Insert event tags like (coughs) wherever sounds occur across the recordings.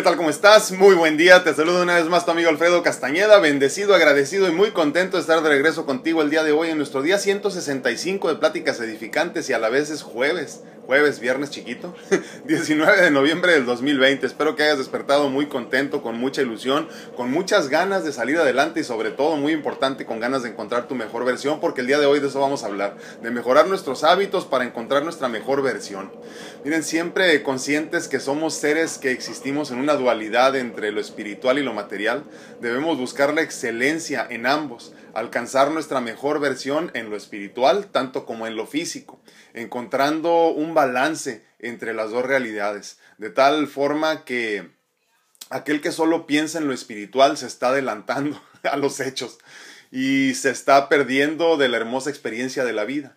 ¿Qué tal? ¿Cómo estás? Muy buen día. Te saludo una vez más tu amigo Alfredo Castañeda. Bendecido, agradecido y muy contento de estar de regreso contigo el día de hoy en nuestro día 165 de pláticas edificantes y a la vez es jueves jueves, viernes chiquito, (laughs) 19 de noviembre del 2020. Espero que hayas despertado muy contento, con mucha ilusión, con muchas ganas de salir adelante y sobre todo, muy importante, con ganas de encontrar tu mejor versión, porque el día de hoy de eso vamos a hablar, de mejorar nuestros hábitos para encontrar nuestra mejor versión. Miren, siempre conscientes que somos seres que existimos en una dualidad entre lo espiritual y lo material, debemos buscar la excelencia en ambos alcanzar nuestra mejor versión en lo espiritual, tanto como en lo físico, encontrando un balance entre las dos realidades, de tal forma que aquel que solo piensa en lo espiritual se está adelantando (laughs) a los hechos y se está perdiendo de la hermosa experiencia de la vida.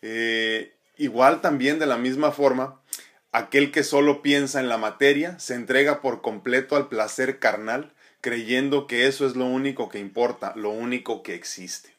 Eh, igual también de la misma forma, aquel que solo piensa en la materia se entrega por completo al placer carnal creyendo que eso es lo único que importa, lo único que existe.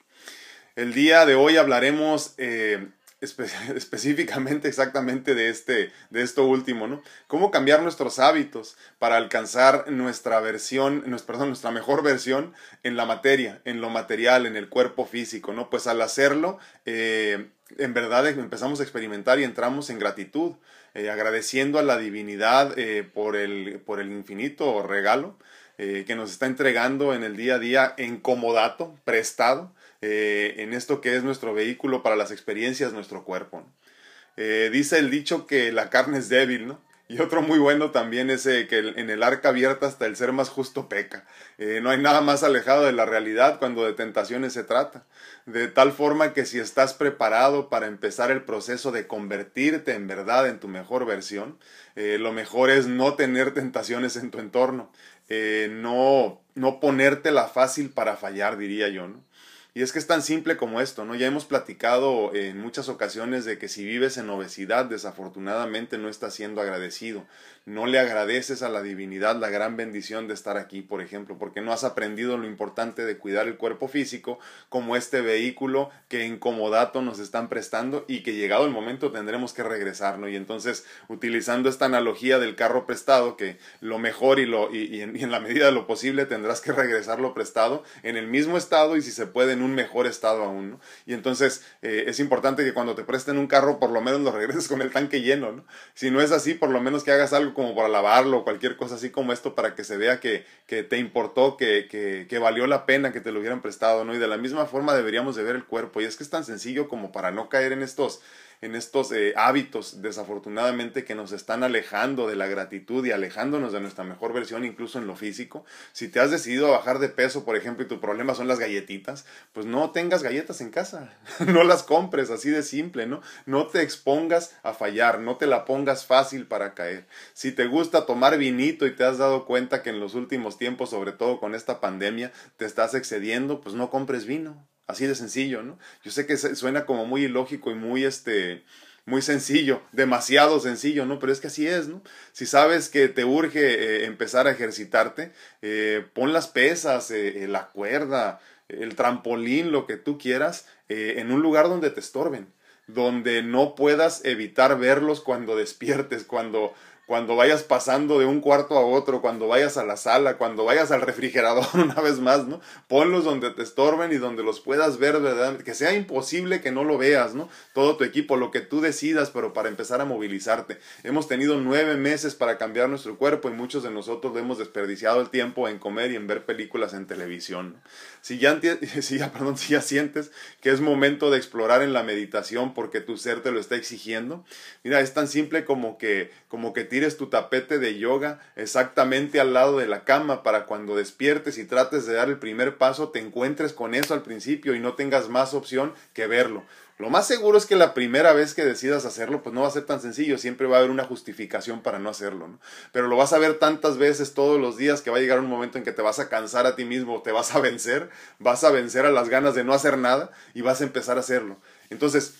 El día de hoy hablaremos eh, (laughs) específicamente exactamente de, este, de esto último, ¿no? Cómo cambiar nuestros hábitos para alcanzar nuestra versión, perdón, nuestra mejor versión en la materia, en lo material, en el cuerpo físico, ¿no? Pues al hacerlo, eh, en verdad empezamos a experimentar y entramos en gratitud, eh, agradeciendo a la divinidad por, el, por el infinito regalo eh, que nos está entregando en el día a día en comodato, prestado, eh, en esto que es nuestro vehículo para las experiencias, nuestro cuerpo. Eh, dice el dicho que la carne es débil, ¿no? Y otro muy bueno también es que en el arca abierta hasta el ser más justo peca. no hay nada más alejado de la realidad cuando de tentaciones se trata. De tal forma que si estás preparado para empezar el proceso de convertirte en verdad en tu mejor versión, lo mejor es no tener tentaciones en tu entorno. Eh, no, no ponértela fácil para fallar, diría yo, ¿no? Y es que es tan simple como esto, ¿no? Ya hemos platicado en muchas ocasiones de que si vives en obesidad, desafortunadamente no estás siendo agradecido. No le agradeces a la divinidad la gran bendición de estar aquí, por ejemplo, porque no has aprendido lo importante de cuidar el cuerpo físico como este vehículo que en comodato nos están prestando y que llegado el momento tendremos que regresar, ¿no? Y entonces, utilizando esta analogía del carro prestado, que lo mejor y, lo, y, en, la medida de lo posible tendrás que regresarlo prestado en el mismo estado y si se puede en un mejor estado aún, ¿no? Y entonces eh, es importante que cuando te presten un carro por lo menos lo regreses con el tanque lleno, ¿no? Si no es así, por lo menos que hagas algo como para lavarlo o cualquier cosa así como esto para que se vea que, que te importó, que, que, que, valió la pena que te lo hubieran prestado, ¿no? Y de la misma forma deberíamos de ver el cuerpo y es que es tan sencillo como para no caer en estos en estos eh, hábitos, desafortunadamente, que nos están alejando de la gratitud y alejándonos de nuestra mejor versión, incluso en lo físico. Si te has decidido a bajar de peso, por ejemplo, y tu problema son las galletitas, pues no tengas galletas en casa, (laughs) no las compres, así de simple, ¿no? No te expongas a fallar, no te la pongas fácil para caer. Si te gusta tomar vinito y te has dado cuenta que en los últimos tiempos, sobre todo con esta pandemia, te estás excediendo, pues no compres vino Así de sencillo, ¿no? Yo sé que suena como muy ilógico y muy este muy sencillo, demasiado sencillo, ¿no? Pero es que así es, ¿no? Si sabes que te urge eh, empezar a ejercitarte, eh, pon las pesas, eh, la cuerda, el trampolín, lo que tú quieras, en un lugar donde te estorben, donde no puedas evitar verlos cuando (laughs) despiertes, cuando cuando vayas pasando de un cuarto a otro, cuando vayas a la sala, cuando vayas al refrigerador (laughs) una vez más, ¿no? Ponlos donde te estorben y donde los puedas ver, ¿verdad? Que sea imposible que no lo veas, ¿no? Todo tu equipo, lo que tú decidas, pero para empezar a movilizarte. Hemos tenido nueve meses para cambiar nuestro cuerpo y muchos de nosotros hemos desperdiciado el tiempo en comer y en ver películas en televisión. Si ya, (laughs) si ya, perdón, si ya sientes que es momento de explorar en la meditación porque tu ser te lo está exigiendo, mira, es tan simple como que, como que tires tu tapete de yoga exactamente al lado de la cama para cuando despiertes y trates de dar el primer paso te encuentres con eso al principio y no tengas más opción que verlo. Lo más seguro es que la primera vez que decidas hacerlo, pues no va a ser tan sencillo, siempre va a haber una justificación para no hacerlo. Pero lo vas a ver tantas veces todos los días que va a llegar un momento en que te vas a cansar a ti mismo, te vas a vencer, vas a vencer a las ganas de no hacer nada y vas a empezar a hacerlo. Entonces,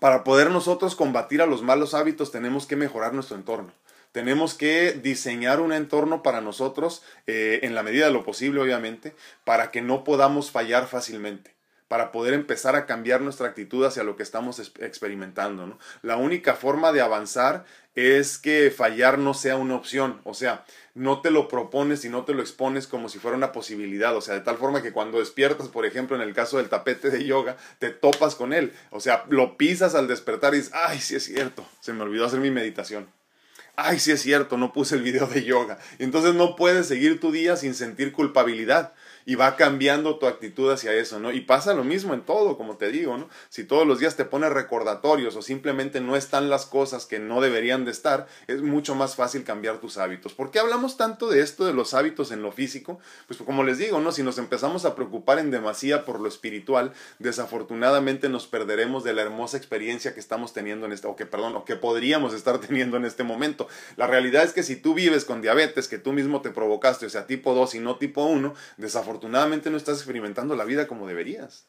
para poder nosotros combatir a los malos hábitos tenemos que mejorar nuestro entorno. Tenemos que diseñar un entorno para nosotros, eh, en la medida de lo posible, obviamente, para que no podamos fallar fácilmente para poder empezar a cambiar nuestra actitud hacia lo que estamos experimentando. La única forma de avanzar es que fallar no sea una opción, o sea, no te lo propones y no te lo expones como si fuera una posibilidad, o sea, de tal forma que cuando despiertas, por ejemplo, en el caso del tapete de yoga, te topas con él, o sea, lo pisas al despertar y dices, ay, sí es cierto, se me olvidó hacer mi meditación. Ay, sí es cierto, no puse el video de yoga. Y entonces no puedes seguir tu día sin sentir culpabilidad y va cambiando tu actitud hacia eso, ¿no? Y pasa lo mismo en todo, como te digo, ¿no? Si todos los días te pones recordatorios o simplemente no están las cosas que no deberían de estar, es mucho más fácil cambiar tus hábitos. ¿Por qué hablamos tanto de esto de los hábitos en lo físico? Pues como les digo, ¿no? Si nos empezamos a preocupar en demasía por lo espiritual, desafortunadamente nos perderemos de la hermosa experiencia que estamos teniendo en este, o que, perdón, o que podríamos estar (laughs) teniendo en este momento. La realidad es que si tú vives con diabetes que tú mismo te provocaste, o sea, tipo 2 y no tipo 1, desafortunadamente afortunadamente no estás experimentando la vida como deberías.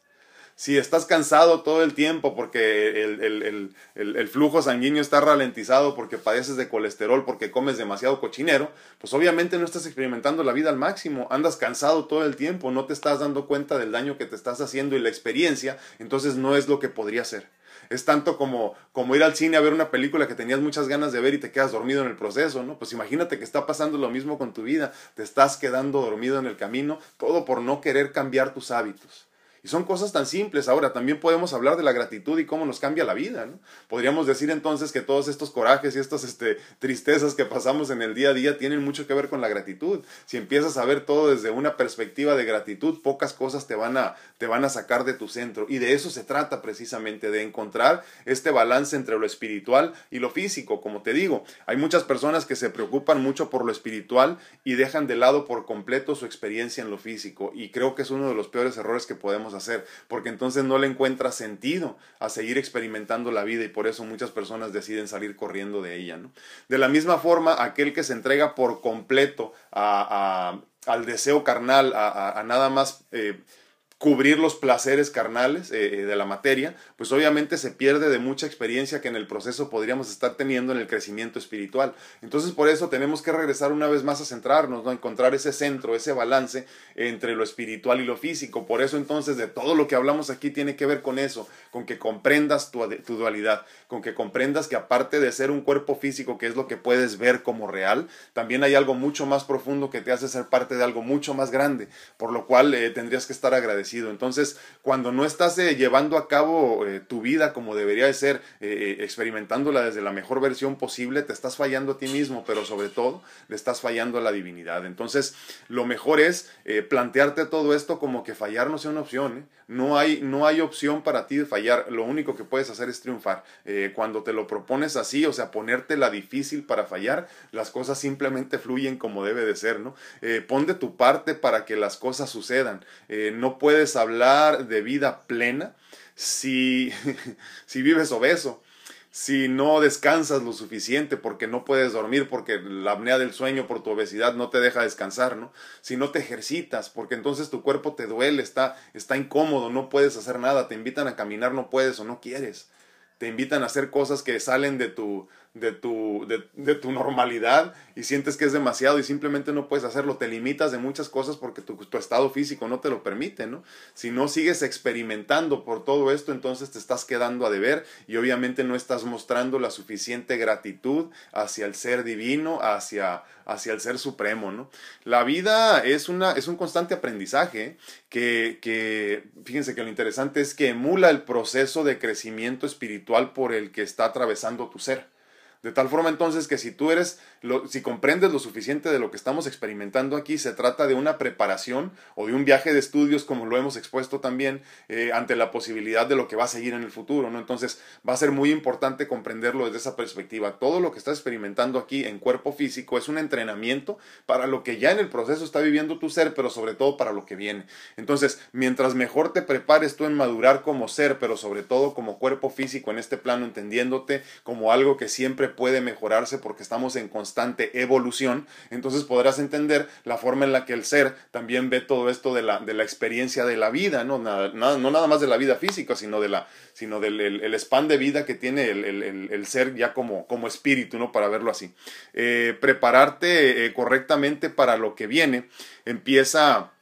Si estás cansado todo el tiempo porque el, flujo sanguíneo está ralentizado, porque padeces de colesterol, porque comes demasiado cochinero, pues obviamente no estás experimentando la vida al máximo. Andas cansado todo el tiempo, no te estás dando cuenta del daño que te estás haciendo y la experiencia, entonces no es lo que podría ser es tanto como, como ir al cine a ver una película que tenías muchas ganas de ver y te quedas dormido en el proceso, ¿no? Pues imagínate que está pasando lo mismo con tu vida, te estás quedando dormido en el camino, todo por no querer cambiar tus hábitos. Y son cosas tan simples. Ahora, también podemos hablar de la gratitud y cómo nos cambia la vida. ¿no? Podríamos decir entonces que todos estos corajes y estas este, tristezas que pasamos en el día a día tienen mucho que ver con la gratitud. Si empiezas a ver todo desde una perspectiva de gratitud, pocas cosas te van a, te van a sacar de tu centro. Y de eso se trata precisamente, de encontrar este balance entre lo espiritual y lo físico. Como te digo, hay muchas personas que se preocupan mucho por lo espiritual y dejan de lado por completo su experiencia en lo físico. Y creo que es uno de los peores errores que podemos hacer, porque entonces no le encuentra sentido a seguir experimentando la vida y por eso muchas personas deciden salir corriendo de ella. ¿no? De la misma forma, aquel que se entrega por completo a, al deseo carnal, a, nada más... Eh, cubrir los placeres carnales eh, eh, de la materia, pues obviamente se pierde de mucha experiencia que en el proceso podríamos estar teniendo en el crecimiento espiritual. Entonces por eso tenemos que regresar una vez más a centrarnos, ¿no? encontrar ese centro, ese balance entre lo espiritual y lo físico. Por eso entonces de todo lo que hablamos aquí tiene que ver con eso, con que comprendas tu, dualidad, con que comprendas que aparte de ser un cuerpo físico, que es lo que puedes ver como real, también hay algo mucho más profundo que te hace ser parte de algo mucho más grande, por lo cual eh, tendrías que estar agradecido entonces, cuando no estás eh, llevando a cabo eh, tu vida como debería de ser, eh, experimentándola desde la mejor versión posible, te estás fallando a ti mismo, pero sobre todo le estás fallando a la divinidad. Entonces, lo mejor es plantearte todo esto como que fallar no sea una opción. No, hay, no hay opción para ti de fallar. Lo único que puedes hacer es triunfar. cuando te lo propones así, o sea, ponerte la difícil para fallar, las cosas simplemente fluyen como debe de ser, ¿no? pon de tu parte para que las cosas sucedan. no puedes hablar de vida plena si, (laughs) si vives obeso, si no descansas lo suficiente porque no puedes dormir, porque la apnea del sueño por tu obesidad no te deja descansar, ¿no? Si no te ejercitas, porque entonces tu cuerpo te duele, está, está incómodo, no puedes hacer nada, te invitan a caminar, no puedes o no quieres. Te invitan a hacer cosas que salen de tu, de tu, de, tu normalidad y sientes que es demasiado y simplemente no puedes hacerlo, te limitas de muchas cosas porque tu, tu, estado físico no te lo permite, ¿no? Si no sigues experimentando por todo esto, entonces te estás quedando a deber y obviamente no estás mostrando la suficiente gratitud hacia el ser divino, hacia, hacia el ser supremo, ¿no? La vida es, una, es un constante aprendizaje que, que, fíjense que lo interesante es que emula el proceso de crecimiento espiritual por el que está atravesando tu ser. De tal forma entonces que si tú eres, si comprendes lo suficiente de lo que estamos experimentando aquí, se trata de una preparación o de un viaje de estudios, como lo hemos expuesto también, eh, ante la posibilidad de lo que va a seguir en el futuro, ¿no? Entonces va a ser muy importante comprenderlo desde esa perspectiva. Todo lo que estás experimentando aquí en cuerpo físico es un entrenamiento para lo que ya en el proceso está viviendo tu ser, pero sobre todo para lo que viene. Entonces, mientras mejor te prepares tú en madurar como ser, pero sobre todo como cuerpo físico en este plano, entendiéndote como algo que siempre puede mejorarse porque estamos en constante evolución, entonces podrás entender la forma en la que el ser también ve todo esto de la, de la experiencia de la vida, ¿no? Nada, no nada más de la vida física, sino, de la, sino del el, span de vida que tiene el, el, ser ya como, como espíritu, ¿no? Para verlo así. Eh, prepararte eh, correctamente para lo que viene empieza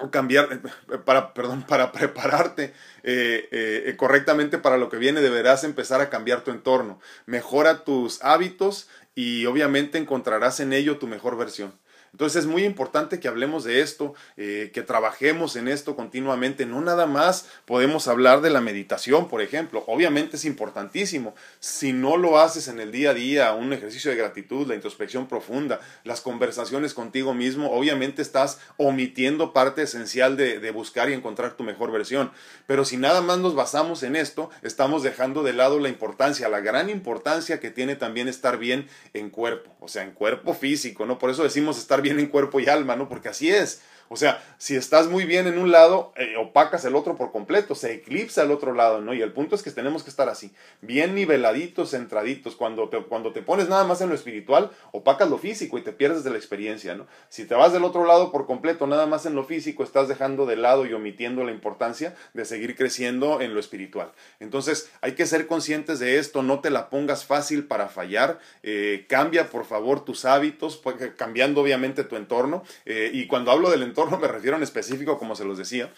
o cambiar, eh, para, perdón, (laughs) para prepararte eh, eh, correctamente para lo que viene, deberás empezar a cambiar tu entorno. Mejora tus hábitos y obviamente encontrarás en ello tu mejor versión. Entonces es muy importante que hablemos de esto, eh, que trabajemos en esto continuamente. No nada más podemos hablar de la meditación, por ejemplo. Obviamente es importantísimo. Si no lo haces en el día a día, un ejercicio de gratitud, la introspección profunda, las conversaciones contigo mismo, obviamente estás omitiendo parte esencial de, de buscar y encontrar tu mejor versión. Pero si nada más nos basamos en esto, estamos dejando de lado la importancia, la gran importancia que tiene también estar bien en cuerpo, o sea, en cuerpo físico, ¿no? Por eso decimos estar bien en cuerpo y alma, ¿no? Porque así es. O sea, si estás muy bien en un lado, eh, opacas el otro por completo, se eclipsa el otro lado, ¿no? Y el punto es que tenemos que estar así, bien niveladitos, centraditos. Cuando te, cuando te pones nada más en lo espiritual, opacas lo físico y te pierdes de la experiencia, ¿no? Si te vas del otro lado por completo, nada más en lo físico, estás dejando de lado y omitiendo la importancia de seguir creciendo en lo espiritual. Entonces, hay que ser conscientes de esto, no te la pongas fácil para fallar, eh, cambia por favor tus hábitos, pues, cambiando obviamente tu entorno. Eh, y cuando hablo del entorno, me refiero en específico, como se los decía.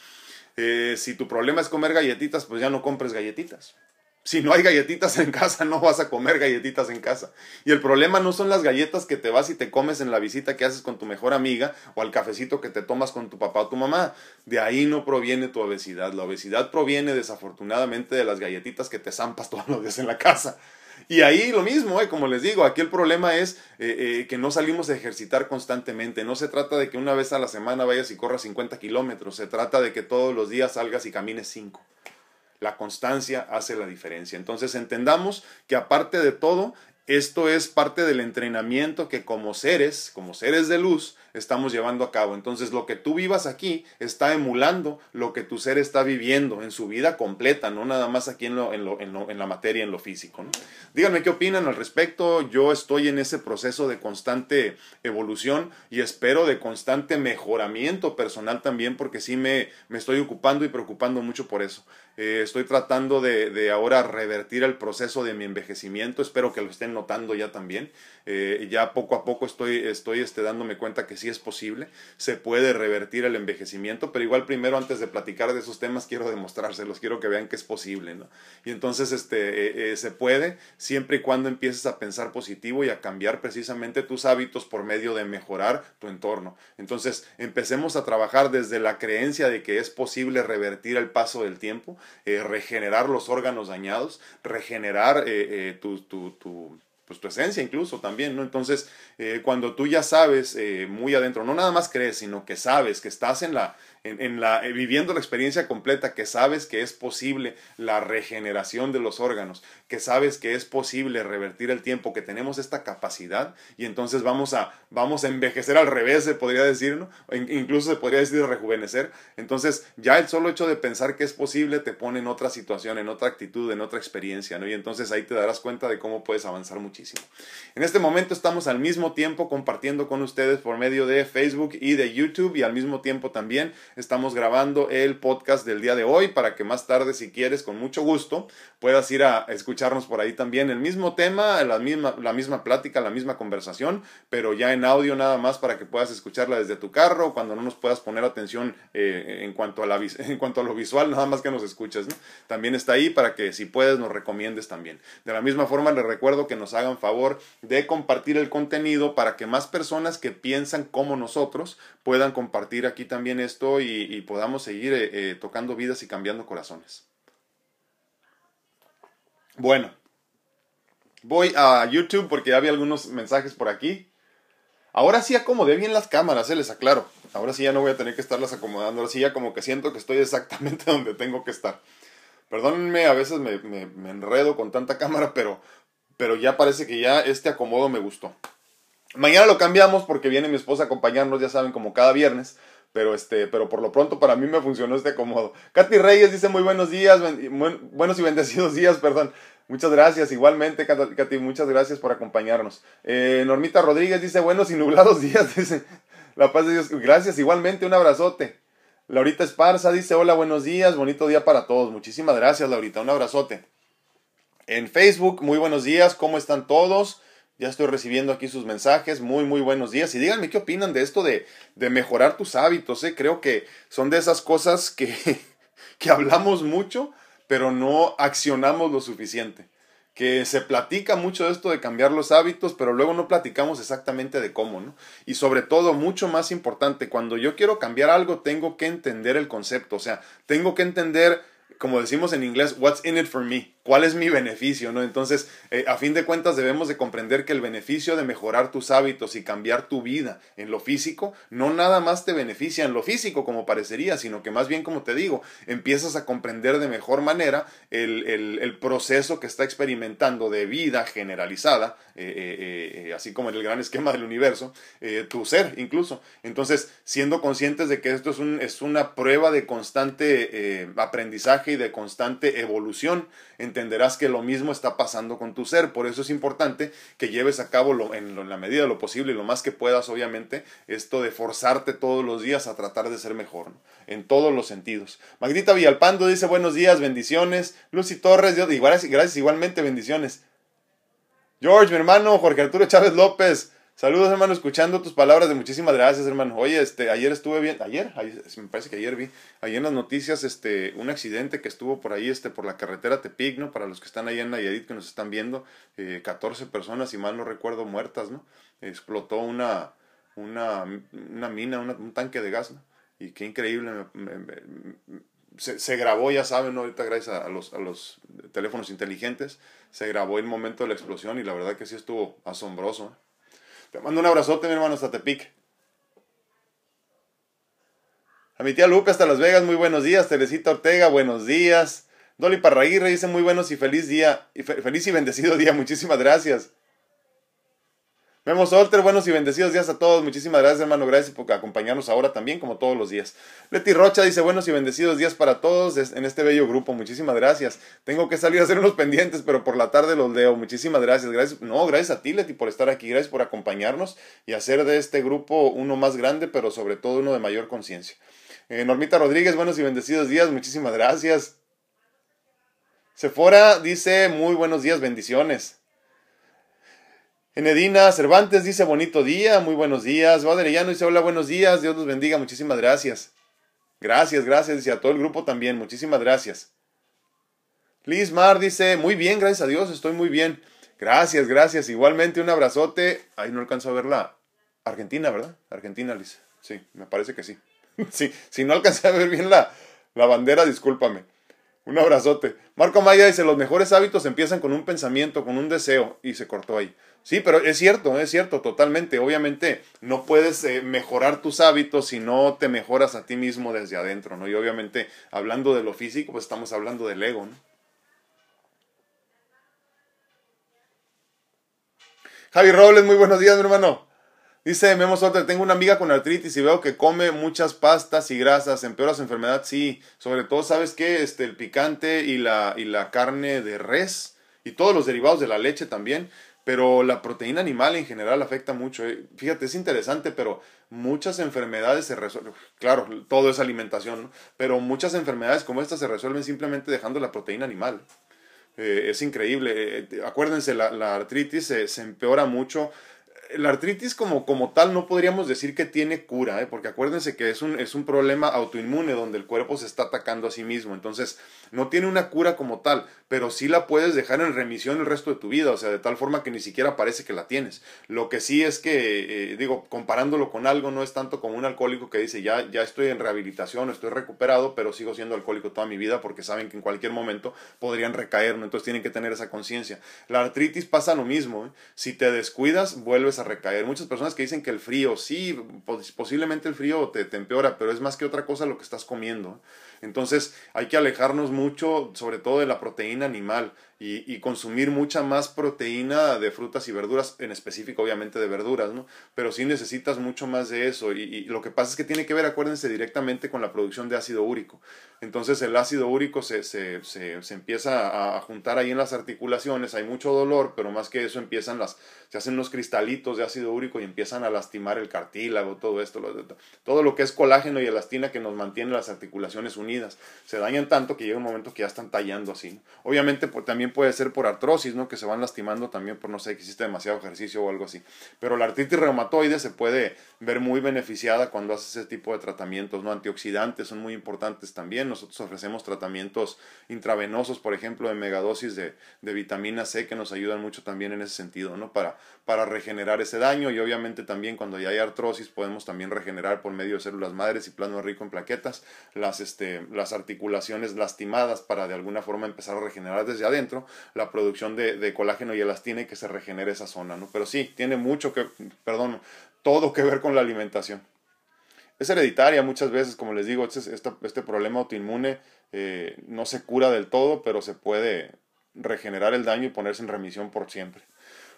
Eh, si tu problema es comer galletitas, pues ya no compres galletitas. Si no hay galletitas en casa, no vas a comer galletitas en casa. Y el problema no son las galletas que te vas y te comes en la visita que haces con tu mejor amiga o al cafecito que te tomas con tu papá o tu mamá. De ahí no proviene tu obesidad. La obesidad proviene desafortunadamente de las galletitas que te zampas todos los días en la casa. Y ahí lo mismo, eh, como les digo, aquí el problema es eh, eh, que no salimos a ejercitar constantemente. No se trata de que una vez a la semana vayas y corras 50 kilómetros, se trata de que todos los días salgas y camines 5. La constancia hace la diferencia. Entonces entendamos que aparte de todo, esto es parte del entrenamiento que como seres, como seres de luz, estamos llevando a cabo. Entonces lo que tú vivas aquí está emulando lo que tu ser está viviendo en su vida completa, no nada más aquí en, lo, en, lo, en, la materia, en lo físico. Díganme qué opinan al respecto. Yo estoy en ese proceso de constante evolución y espero de constante mejoramiento personal también porque sí me, me estoy ocupando y preocupando mucho por eso. Eh, estoy tratando de, de, ahora revertir el proceso de mi envejecimiento. Espero que lo estén notando ya también. Eh, ya poco a poco estoy, estoy este, dándome cuenta que sí es posible. Se puede revertir el envejecimiento, pero igual primero antes de platicar de esos temas quiero demostrárselos, quiero que vean que es posible. ¿no? Y entonces este, eh, se puede siempre y cuando empieces a pensar positivo y a cambiar precisamente tus hábitos por medio de mejorar tu entorno. Entonces empecemos a trabajar desde la creencia de que es posible revertir el paso del tiempo eh, regenerar los órganos dañados, regenerar eh, eh, tu, tu, tu, pues tu esencia incluso también, ¿no? Entonces, cuando tú ya sabes muy adentro, no nada más crees, sino que sabes que estás en la, en, la, eh, viviendo la experiencia completa, que sabes que es posible la regeneración de los órganos, que sabes que es posible revertir el tiempo, que tenemos esta capacidad y entonces vamos a, vamos a envejecer al revés, se podría decir, ¿no? incluso se podría decir rejuvenecer. Entonces ya el solo hecho de pensar que es posible te pone en otra situación, en otra actitud, en otra experiencia, ¿no? Y entonces ahí te darás cuenta de cómo puedes avanzar muchísimo. En este momento estamos al mismo tiempo compartiendo con ustedes por medio de Facebook y de YouTube y al mismo tiempo también estamos grabando el podcast del día de hoy para que más tarde, si quieres, con mucho gusto, puedas ir a escucharnos por ahí también. El mismo tema, la misma, la misma plática, la misma conversación, pero ya en audio nada más para que puedas escucharla desde tu carro, cuando no nos puedas poner atención eh, en, cuanto a la, (laughs) en cuanto a lo visual, nada más que nos escuches. También está ahí para que si puedes nos recomiendes también. De la misma forma, les recuerdo que nos hagan favor de compartir el contenido para que más personas que piensan como nosotros puedan compartir aquí también esto podamos seguir eh, eh, tocando vidas y cambiando corazones. Bueno, voy a YouTube porque ya había algunos mensajes por aquí. Ahora sí acomodé bien las cámaras, se les aclaro. Ahora sí ya no voy a tener que estarlas acomodando. Ahora sí ya como que siento que estoy exactamente (laughs) donde tengo que estar. Perdónenme, a veces me, me enredo con tanta cámara, pero, pero ya parece que ya este acomodo me gustó. Mañana lo cambiamos porque viene mi esposa a acompañarnos, ya saben, como cada viernes. Pero, este, pero por lo pronto para mí me funcionó este acomodo. Katy Reyes dice muy buenos días, buenos y bendecidos días, perdón. Muchas gracias, igualmente, Katy, muchas gracias por acompañarnos. Eh, Normita Rodríguez dice buenos y nublados (laughs) días, dice. La paz de Dios, gracias, igualmente, un abrazote. Laurita Esparza dice hola, buenos días, bonito día para todos. Muchísimas gracias, Laurita, un abrazote. En Facebook, muy buenos días, ¿cómo están todos? Ya estoy recibiendo aquí sus mensajes. Muy, muy buenos días. Y díganme qué opinan de esto de, de mejorar tus hábitos. ¿eh? Creo que son de esas cosas que, (laughs) que hablamos mucho, pero no accionamos lo suficiente. Que se platica mucho esto de cambiar los hábitos, pero luego no platicamos exactamente de cómo, ¿no? Y sobre todo, mucho más importante, cuando yo quiero cambiar algo, tengo que entender el concepto. O sea, tengo que entender como decimos en inglés, what's in it for me, cuál es mi beneficio, ¿no? Entonces, eh, a fin de cuentas debemos de comprender que el beneficio de mejorar tus hábitos y cambiar tu vida en lo físico, no nada más te beneficia en lo físico como parecería, sino que más bien, como te digo, empiezas a comprender de mejor manera el, el, proceso que está experimentando de vida generalizada, eh, eh, así como en el gran esquema del universo, tu ser incluso. Entonces, siendo conscientes de que esto es, un, es una prueba de constante aprendizaje y de constante evolución, entenderás que lo mismo está pasando con tu ser. Por eso es importante que lleves a cabo lo, en, la medida de lo posible y lo más que puedas, obviamente, esto de forzarte todos los días a tratar de ser mejor, en todos los sentidos. Magdita Villalpando dice buenos días, bendiciones. Lucy Torres, gracias igualmente, bendiciones. George, mi hermano, Jorge Arturo Chávez López. Saludos, hermano, escuchando tus palabras de muchísimas gracias, hermano. Oye, este, ayer estuve bien, ayer, me parece que ayer vi, ahí en las noticias, este, un accidente que estuvo por ahí, este, por la carretera Tepic, ¿no? Para los que están ahí en Nayarit que nos están viendo, eh, 14 personas, si mal no recuerdo, muertas, ¿no? Explotó una, una, una mina, un tanque de gas, ¿no? Y qué increíble, se, se, grabó, ya saben, ¿no? ahorita gracias a, los, a los teléfonos inteligentes, se grabó el momento de la explosión y la verdad que sí estuvo asombroso. ¿eh? Te mando un abrazote, mi hermano, hasta Tepic. A mi tía Lupe hasta Las Vegas, muy buenos días. Teresita Ortega, buenos días. Dolly Parraguirre dice muy buenos y feliz día, y feliz y bendecido día. Muchísimas gracias. Memo Solter, buenos y bendecidos días a todos. Muchísimas gracias, hermano. Gracias por acompañarnos ahora también, como todos los días. Leti Rocha dice, buenos y bendecidos días para todos en este bello grupo. Muchísimas gracias. Tengo que salir a hacer unos pendientes, pero por la tarde los leo. Muchísimas gracias. Gracias. No, gracias a ti, Leti, por estar aquí. Gracias por acompañarnos y hacer de este grupo uno más grande, pero sobre todo uno de mayor conciencia. Eh, Normita Rodríguez, buenos y bendecidos días. Muchísimas gracias. Sephora dice, muy buenos días, bendiciones. Enedina Cervantes dice bonito día, muy buenos días. Vaderellano dice hola, buenos días, Dios los bendiga, muchísimas gracias. Gracias, gracias, y a todo el grupo también, muchísimas gracias. Liz Mar dice, muy bien, gracias a Dios, estoy muy bien. Gracias, gracias. Igualmente un abrazote. Ahí no alcanzo a ver la Argentina, ¿verdad? Argentina, Liz. Sí, me parece que sí. (laughs) sí, si no alcancé a ver bien la, la bandera, discúlpame. Un abrazote. Marco Maya dice, los mejores hábitos empiezan con un pensamiento, con un deseo, y se cortó ahí. Sí, pero es cierto, es cierto, totalmente. Obviamente no puedes eh, mejorar tus hábitos si no te mejoras a ti mismo desde adentro, ¿no? Y obviamente hablando de lo físico, pues estamos hablando del ego, ¿no? Javi Robles, muy buenos días, mi hermano. Dice Memo Soter, tengo una amiga con artritis y veo que come muchas pastas y grasas, empeora su enfermedad, sí. Sobre todo, ¿sabes qué? Este, el picante y la, y la carne de res y todos los derivados de la leche también pero la proteína animal en general afecta mucho. Eh. Fíjate, es interesante, pero muchas enfermedades se resuelven, claro, todo es alimentación, pero muchas enfermedades como estas se resuelven simplemente dejando la proteína animal. Eh, es increíble. Eh, acuérdense, la, la artritis se, empeora mucho la artritis como, como tal no podríamos decir que tiene cura, ¿eh? porque acuérdense que es un, es un problema autoinmune donde el cuerpo se está atacando a sí mismo, entonces no tiene una cura como tal, pero sí la puedes dejar en remisión el resto de tu vida, o sea, de tal forma que ni siquiera parece que la tienes. Lo que sí es que, eh, digo, comparándolo con algo, no es tanto como un alcohólico que dice, ya, ya estoy en rehabilitación, estoy recuperado, pero sigo siendo alcohólico toda mi vida porque saben que en cualquier momento podrían recaer, entonces tienen que tener esa conciencia. La artritis pasa lo mismo, ¿eh? si te descuidas, vuelves a recaer. Muchas personas que dicen que el frío, sí, posiblemente el frío te, te empeora, pero es más que otra cosa lo que estás comiendo. Entonces hay que alejarnos mucho, sobre todo de la proteína animal y, consumir mucha más proteína de frutas y verduras, en específico obviamente de verduras, ¿no? Pero sí necesitas mucho más de eso y, lo que pasa es que tiene que ver, acuérdense, directamente con la producción de ácido úrico. Entonces el ácido úrico se, se, se, se empieza a, juntar ahí en las articulaciones, hay mucho dolor, pero más que eso empiezan las, se hacen unos cristalitos de ácido úrico y empiezan a lastimar el cartílago, todo esto, todo lo que es colágeno y elastina que nos mantiene las articulaciones unidas, se dañan tanto que llega un momento que ya están tallando así. Obviamente pues, también puede ser por artrosis, ¿no? Que se van lastimando también por, no sé, que hiciste demasiado ejercicio o algo así. Pero la artritis reumatoide se puede ver muy beneficiada cuando haces ese tipo de tratamientos, ¿no? Antioxidantes son muy importantes también. Nosotros ofrecemos tratamientos intravenosos, por ejemplo, de megadosis de, de vitamina C que nos ayudan mucho también en ese sentido, ¿no? Para, para regenerar ese daño y obviamente también cuando ya hay artrosis podemos también regenerar por medio de células madres y plasma rico en plaquetas las, este, las articulaciones lastimadas para de alguna forma empezar a regenerar desde adentro la producción de, de colágeno y elastina y que se regenere esa zona, ¿no? Pero sí, tiene mucho que, perdón, todo que ver con la alimentación. Es hereditaria muchas veces, como les digo, este, este, este problema autoinmune eh, no se cura del todo, pero se puede regenerar el daño y ponerse en remisión por siempre.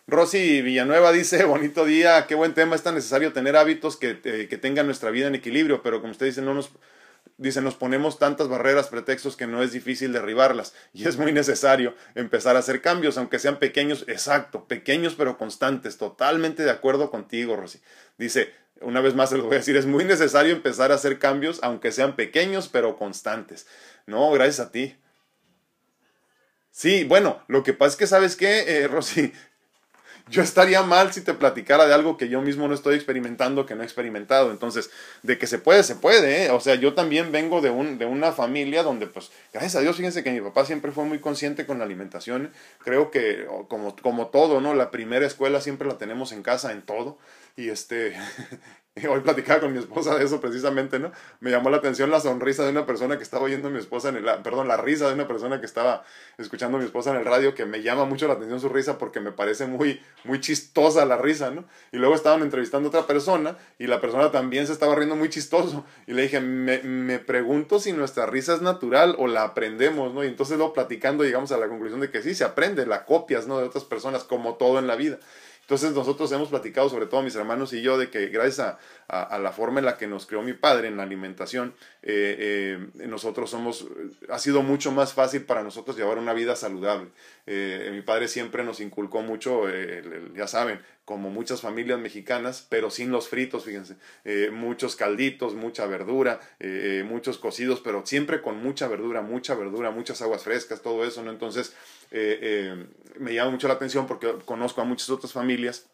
Rosy Villanueva dice, (laughs) bonito día, qué buen tema, es tan necesario tener hábitos que, eh, que tengan nuestra vida en equilibrio, pero como usted dice, no nos, dice, nos ponemos tantas barreras, pretextos que no es difícil derribarlas y es muy necesario empezar a hacer cambios, aunque sean pequeños, exacto, pequeños pero constantes, totalmente de acuerdo contigo, Rosy. Dice, una vez más se lo voy a decir, es muy necesario empezar a hacer cambios, aunque sean pequeños pero constantes. No, gracias a ti. Sí, bueno, lo que pasa es que, ¿sabes qué, eh, Rosy? Yo estaría mal si te platicara de algo que yo mismo no estoy experimentando, que no he experimentado. Entonces, de que se puede, se puede. ¿eh? O sea, yo también vengo de, un, de una familia donde, pues, gracias a Dios, fíjense que mi papá siempre fue muy consciente con la alimentación. Creo que, como, como todo, ¿no? La primera escuela siempre la tenemos en casa, en todo. Y este, (laughs) (laughs) hoy platicaba con mi esposa de eso precisamente, ¿no? Me llamó la atención la sonrisa de una persona que estaba oyendo a mi esposa en el, perdón, la risa de una persona que estaba escuchando a mi esposa en el radio, que me llama mucho la atención su risa porque me parece muy, muy chistosa la risa, ¿no? Y luego estaban entrevistando a otra persona y la persona también se estaba riendo muy chistoso. Y le dije, me, me pregunto si nuestra risa es natural o la aprendemos, ¿no? Y entonces luego platicando llegamos a la conclusión de que sí, se aprende, la copias, ¿no? De otras personas, como todo en la vida. Entonces nosotros hemos platicado, sobre todo mis hermanos y yo, de que gracias a, la forma en la que nos creó mi padre en la alimentación, eh, eh, nosotros somos, ha sido mucho más fácil para nosotros llevar una vida saludable. Eh, mi padre siempre nos inculcó mucho, ya saben, como muchas familias mexicanas, pero sin los fritos, fíjense, muchos calditos, mucha verdura, muchos cocidos, pero siempre con mucha verdura, mucha verdura, muchas aguas frescas, todo eso, ¿no? Entonces, me llama mucho la atención porque conozco a muchas otras familias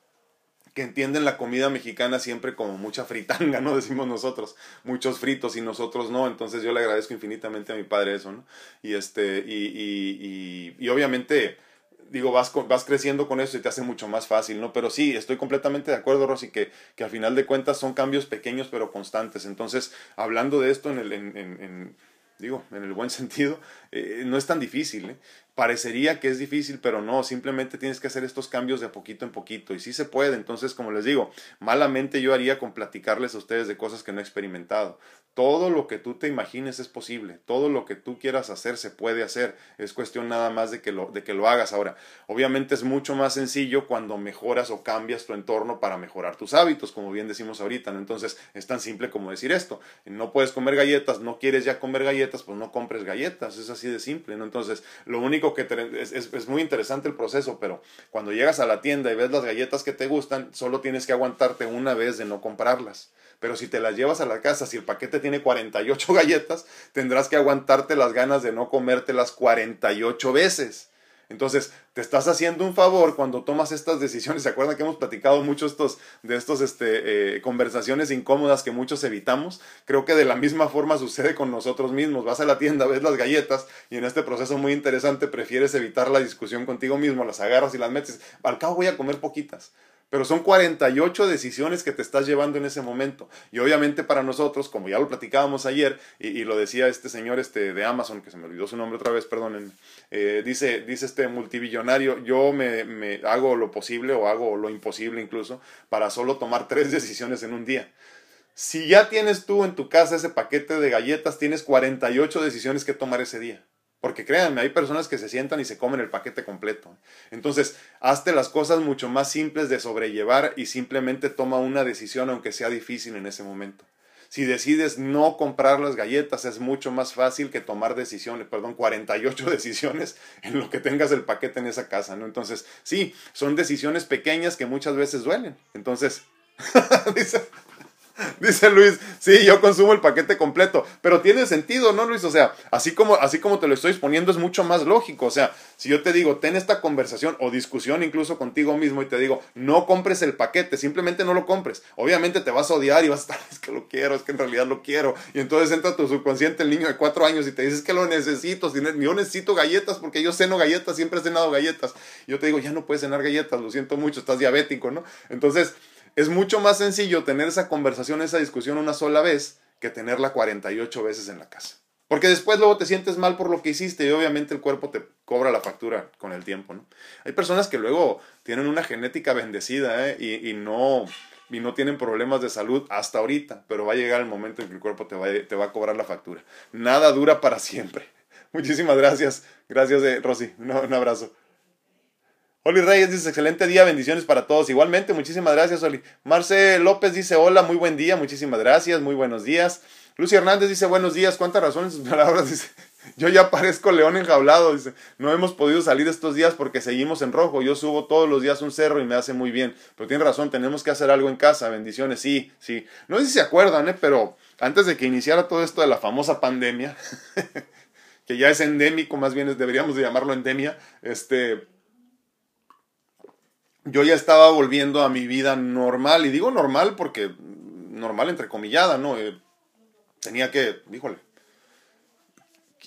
que entienden la comida mexicana siempre como mucha fritanga, ¿no? (laughs) Decimos nosotros, muchos fritos y nosotros no, entonces yo le agradezco infinitamente a mi padre eso, ¿no? Y este, y, y, y, obviamente, digo, vas, vas creciendo con eso y te hace mucho más fácil, ¿no? Pero sí, estoy completamente de acuerdo, Rosy, que, que al final de cuentas son cambios pequeños pero constantes, entonces, hablando de esto en el, en, en, digo, en el buen (laughs) sentido, eh, no es tan difícil, ¿eh? Parecería que es difícil, pero no, simplemente tienes que hacer estos cambios de poquito en poquito y sí se puede, entonces como les digo, malamente yo haría con platicarles a ustedes de cosas que no he experimentado. Todo lo que tú te imagines es posible, todo lo que tú quieras hacer se puede hacer, es cuestión nada más de que lo, de que lo hagas. Ahora, obviamente es mucho más sencillo cuando mejoras o cambias tu entorno para mejorar tus hábitos, como bien decimos ahorita. Entonces es tan simple como decir esto, no puedes comer galletas, no quieres ya comer galletas, pues no compres galletas, es así de simple, ¿no? Entonces, lo único que es, muy interesante el proceso, pero cuando llegas a la tienda y ves las galletas que te gustan, solo tienes que aguantarte una vez de no comprarlas. Pero si te las llevas a la casa, si el paquete tiene 48 (laughs) galletas, tendrás que aguantarte las ganas de no comértelas 48 veces. Entonces, te estás haciendo un favor cuando tomas estas decisiones. ¿Se acuerdan que hemos platicado mucho estos, de estas este, eh, conversaciones incómodas que muchos evitamos? Creo que de la misma forma sucede con nosotros mismos. Vas a la tienda, ves las galletas y en este proceso muy interesante prefieres evitar la discusión contigo mismo, las agarras y las metes. Al cabo voy a comer poquitas. Pero son 48 decisiones que te estás llevando en ese momento. Y obviamente para nosotros, como ya lo platicábamos ayer, y, lo decía este señor este, de Amazon, que se me olvidó su nombre otra vez, perdónenme, eh, dice, dice este multibillonario, yo me, me hago lo posible o hago lo imposible incluso para solo tomar tres decisiones en un día. Si ya tienes tú en tu casa ese paquete de galletas, tienes 48 decisiones que tomar ese día. Porque créanme, hay personas que se sientan y se comen el paquete completo. Entonces, hazte las cosas mucho más simples de sobrellevar y simplemente toma una decisión aunque sea difícil en ese momento. Si decides no comprar las galletas, es mucho más fácil que tomar decisiones, perdón, 48 (laughs) decisiones en lo que tengas el paquete en esa casa, ¿no? Entonces, sí, son decisiones pequeñas que muchas veces duelen. Entonces, (laughs) dice, (laughs) Dice Luis, sí, yo consumo el paquete completo, pero tiene sentido, ¿no, Luis? O sea, así como, así como te lo estoy exponiendo es mucho más lógico. O sea, si yo te digo, ten esta conversación o discusión incluso contigo mismo y te digo, no compres el paquete, simplemente no lo compres. Obviamente te vas a odiar y vas a estar, (laughs) es que lo quiero, es que en realidad lo quiero. Y entonces entra tu subconsciente, el niño de cuatro años, y te dices que lo necesito, yo necesito galletas porque yo ceno galletas, siempre he cenado galletas. Y yo te digo, ya no puedes cenar galletas, lo siento mucho, estás diabético, ¿no? Entonces, es mucho más sencillo tener esa conversación, esa discusión una sola vez que tenerla 48 veces en la casa. Porque después luego te sientes mal por lo que hiciste y obviamente el cuerpo te cobra la factura con el tiempo. Hay personas que luego tienen una genética bendecida ¿eh? y, no, y no tienen problemas de salud hasta ahorita, pero va a llegar el momento en que el cuerpo te va, a cobrar la factura. Nada dura para siempre. (laughs) Muchísimas gracias. Gracias, eh, Rosy. un abrazo. Oli Reyes dice, excelente día, bendiciones para todos. Igualmente, muchísimas gracias, Oli. Marce López dice, hola, muy buen día, muchísimas gracias, muy buenos días. Lucy Hernández dice, buenos días, cuántas razones sus (laughs) palabras, dice, yo ya parezco león enjaulado, dice, no hemos podido salir estos días porque seguimos en rojo, yo subo todos los días un cerro y me hace muy bien, pero tiene razón, tenemos que hacer algo en casa, bendiciones, sí, sí. No sé si se acuerdan, ¿eh? pero antes de que iniciara todo esto de la famosa pandemia, (laughs) que ya es endémico, más bien deberíamos de llamarlo endemia, este yo ya estaba volviendo a mi vida normal, y digo normal porque normal entrecomillada, ¿no? Eh, tenía que, híjole,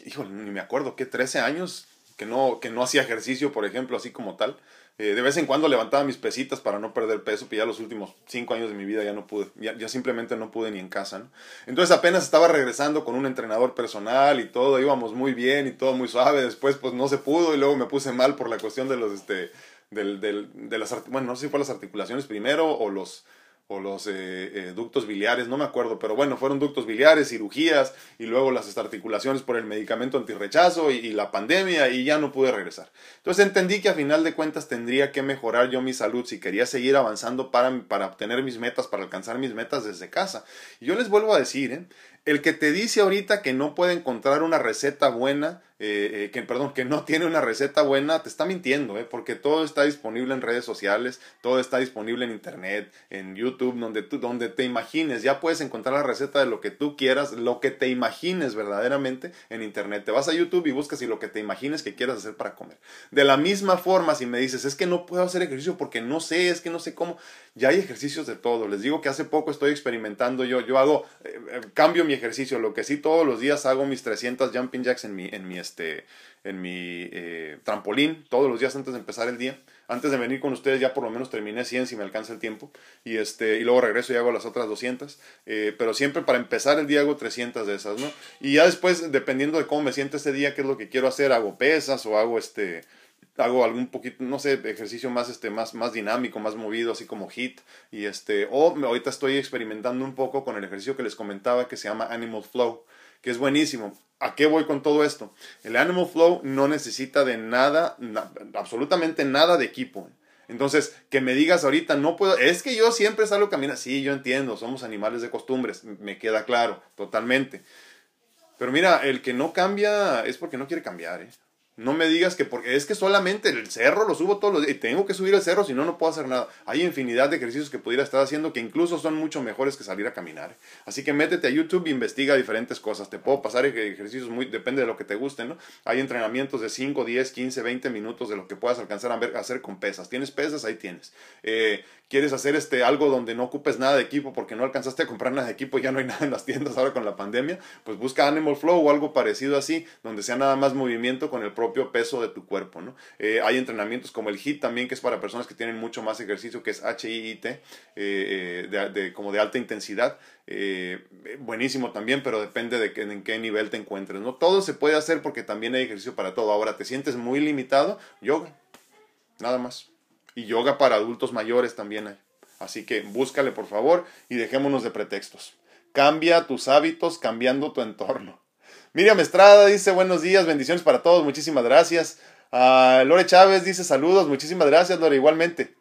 híjole, ni me acuerdo, ¿qué? 13 años que no, que no hacía ejercicio, por ejemplo, así como tal. Eh, de vez en cuando levantaba mis pesitas para no perder peso, pero ya los últimos 5 años de mi vida ya no pude, ya, ya, simplemente no pude ni en casa, ¿no? Entonces apenas estaba regresando con un entrenador personal y todo, íbamos muy bien y todo muy suave, después pues no se pudo y luego me puse mal por la cuestión de los, este, del, del, de las, bueno, no sé si fue las articulaciones primero o los, o los eh, eh, ductos biliares, no me acuerdo, pero bueno, fueron ductos biliares, cirugías y luego las articulaciones por el medicamento antirrechazo y, y, la pandemia y ya no pude regresar. Entonces entendí que a final de cuentas tendría que mejorar yo mi salud si quería seguir avanzando para, para obtener mis metas, para alcanzar mis metas desde casa. Y yo les vuelvo a decir, ¿eh? El que te dice ahorita que no puede encontrar una receta buena, eh, eh, que perdón, que no (laughs) tiene una receta buena, te está mintiendo, ¿eh? porque todo está disponible en redes sociales, todo está disponible en internet, en YouTube, donde tú, donde te imagines, ya puedes encontrar la receta de lo que tú quieras, lo que te imagines verdaderamente en internet. Te vas a YouTube y buscas y lo que te imagines que quieras hacer para comer. De la misma forma, si me dices, es que no puedo hacer ejercicio porque no sé, es que no sé cómo, ya hay ejercicios de todo. Les digo que hace poco estoy experimentando yo, yo hago, eh, cambio mi ejercicio, lo que sí todos los días hago mis 300 jumping jacks en mi, en mi este, en mi eh, trampolín todos los días antes de empezar el día. Antes de venir con ustedes ya por lo menos terminé 100 si me alcanza el tiempo. Y, este, y luego regreso y hago las otras 200. Eh, pero siempre para empezar el día hago 300 de esas, ¿no? Y ya después, dependiendo de cómo me siento ese día, qué es lo que quiero hacer, hago pesas o hago este hago algún poquito, no sé, ejercicio más, este, más, más dinámico, más movido, así como HIT. Y este, o ahorita estoy experimentando un poco con el ejercicio que les comentaba que se llama Animal Flow, que es buenísimo. ¿A qué voy con todo esto? El Animal Flow no necesita de nada, absolutamente nada de equipo. Entonces, que me digas ahorita, no puedo, es que yo siempre salgo a caminar. Sí, yo entiendo, somos animales de costumbres, me queda claro, totalmente. Pero mira, el que no cambia es porque no quiere cambiar. ¿eh? No me digas que porque es que solamente el cerro lo subo todos los días y tengo que subir el cerro, si no, no puedo hacer nada. Hay infinidad de ejercicios que pudiera estar haciendo que incluso son mucho mejores que salir a caminar. Así que métete a YouTube e investiga diferentes cosas. Te puedo pasar ejercicios muy, depende de lo que te guste, ¿no? Hay entrenamientos de 5, 10, 15, 20 minutos de lo que puedas alcanzar a, ver, hacer con pesas. ¿Tienes pesas? Ahí tienes. Eh, quieres hacer este algo donde no ocupes nada de equipo porque no alcanzaste a comprar nada de equipo ya no hay (laughs) nada en las tiendas ahora con la pandemia, pues busca Animal Flow o algo parecido así, donde sea nada más movimiento con el propio peso de tu cuerpo, ¿no? Eh, hay entrenamientos como el HIIT también, que es para personas que tienen mucho más ejercicio, que es H-I-I-T, eh, eh, de, como de alta intensidad. buenísimo también, pero depende de en qué nivel te encuentres, ¿no? Todo se puede hacer porque también hay ejercicio para todo. Ahora, ¿te sientes muy limitado? Yoga, nada más. Y yoga para adultos mayores también hay. Así que búscale por favor y dejémonos de pretextos. Cambia tus hábitos cambiando tu entorno. Miriam Estrada dice buenos días, bendiciones para todos, muchísimas gracias. Uh, Lore Chávez dice saludos, muchísimas gracias Lore, igualmente.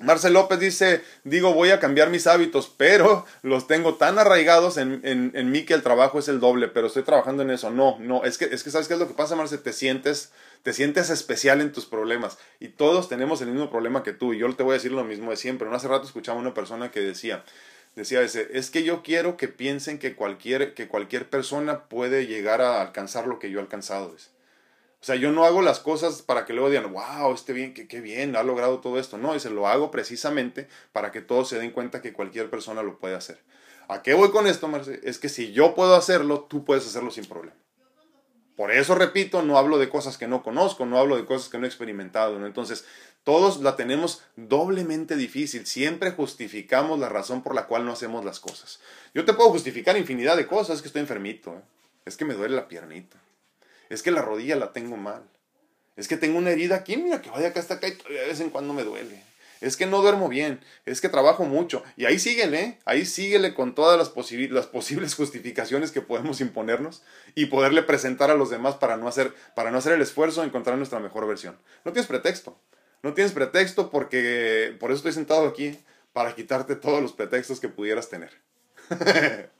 Marcel López dice, digo, voy a cambiar mis hábitos, pero los tengo tan arraigados en, en, en, mí que el trabajo es el doble, pero estoy trabajando en eso. No, no, es que, es que ¿sabes qué es lo que pasa, Marcel? Te sientes, te sientes especial en tus problemas y todos tenemos el mismo problema que tú y yo te voy a decir lo mismo de siempre. No hace rato escuchaba una persona que decía, decía ese, es que yo quiero que piensen que cualquier, que cualquier persona puede llegar a alcanzar lo que yo he alcanzado. O sea, yo no hago las cosas para que luego digan, wow, este bien, qué, bien, ha logrado todo esto. No, se lo hago precisamente para que todos se den cuenta que cualquier persona lo puede hacer. ¿A qué voy con esto, Marce? Es que si yo puedo hacerlo, tú puedes hacerlo sin problema. Por eso, repito, no hablo de cosas que no conozco, no hablo de cosas que no he experimentado. Entonces, todos la tenemos doblemente difícil. Siempre justificamos la razón por la cual no hacemos las cosas. Yo te puedo justificar infinidad de cosas. Es que estoy enfermito. ¿eh? Es que me duele la piernita. Es que la rodilla la tengo mal. Es que tengo una herida aquí. Mira que vaya acá hasta acá y de vez en cuando me duele es que no duermo bien, es que trabajo mucho. Y ahí síguele, ahí síguele con todas las, las, posibles justificaciones que podemos imponernos y poderle presentar a los demás para no, hacer, para no hacer el esfuerzo de encontrar nuestra mejor versión. No tienes pretexto, no tienes pretexto porque por eso estoy sentado aquí, para quitarte todos los pretextos que pudieras tener. (laughs)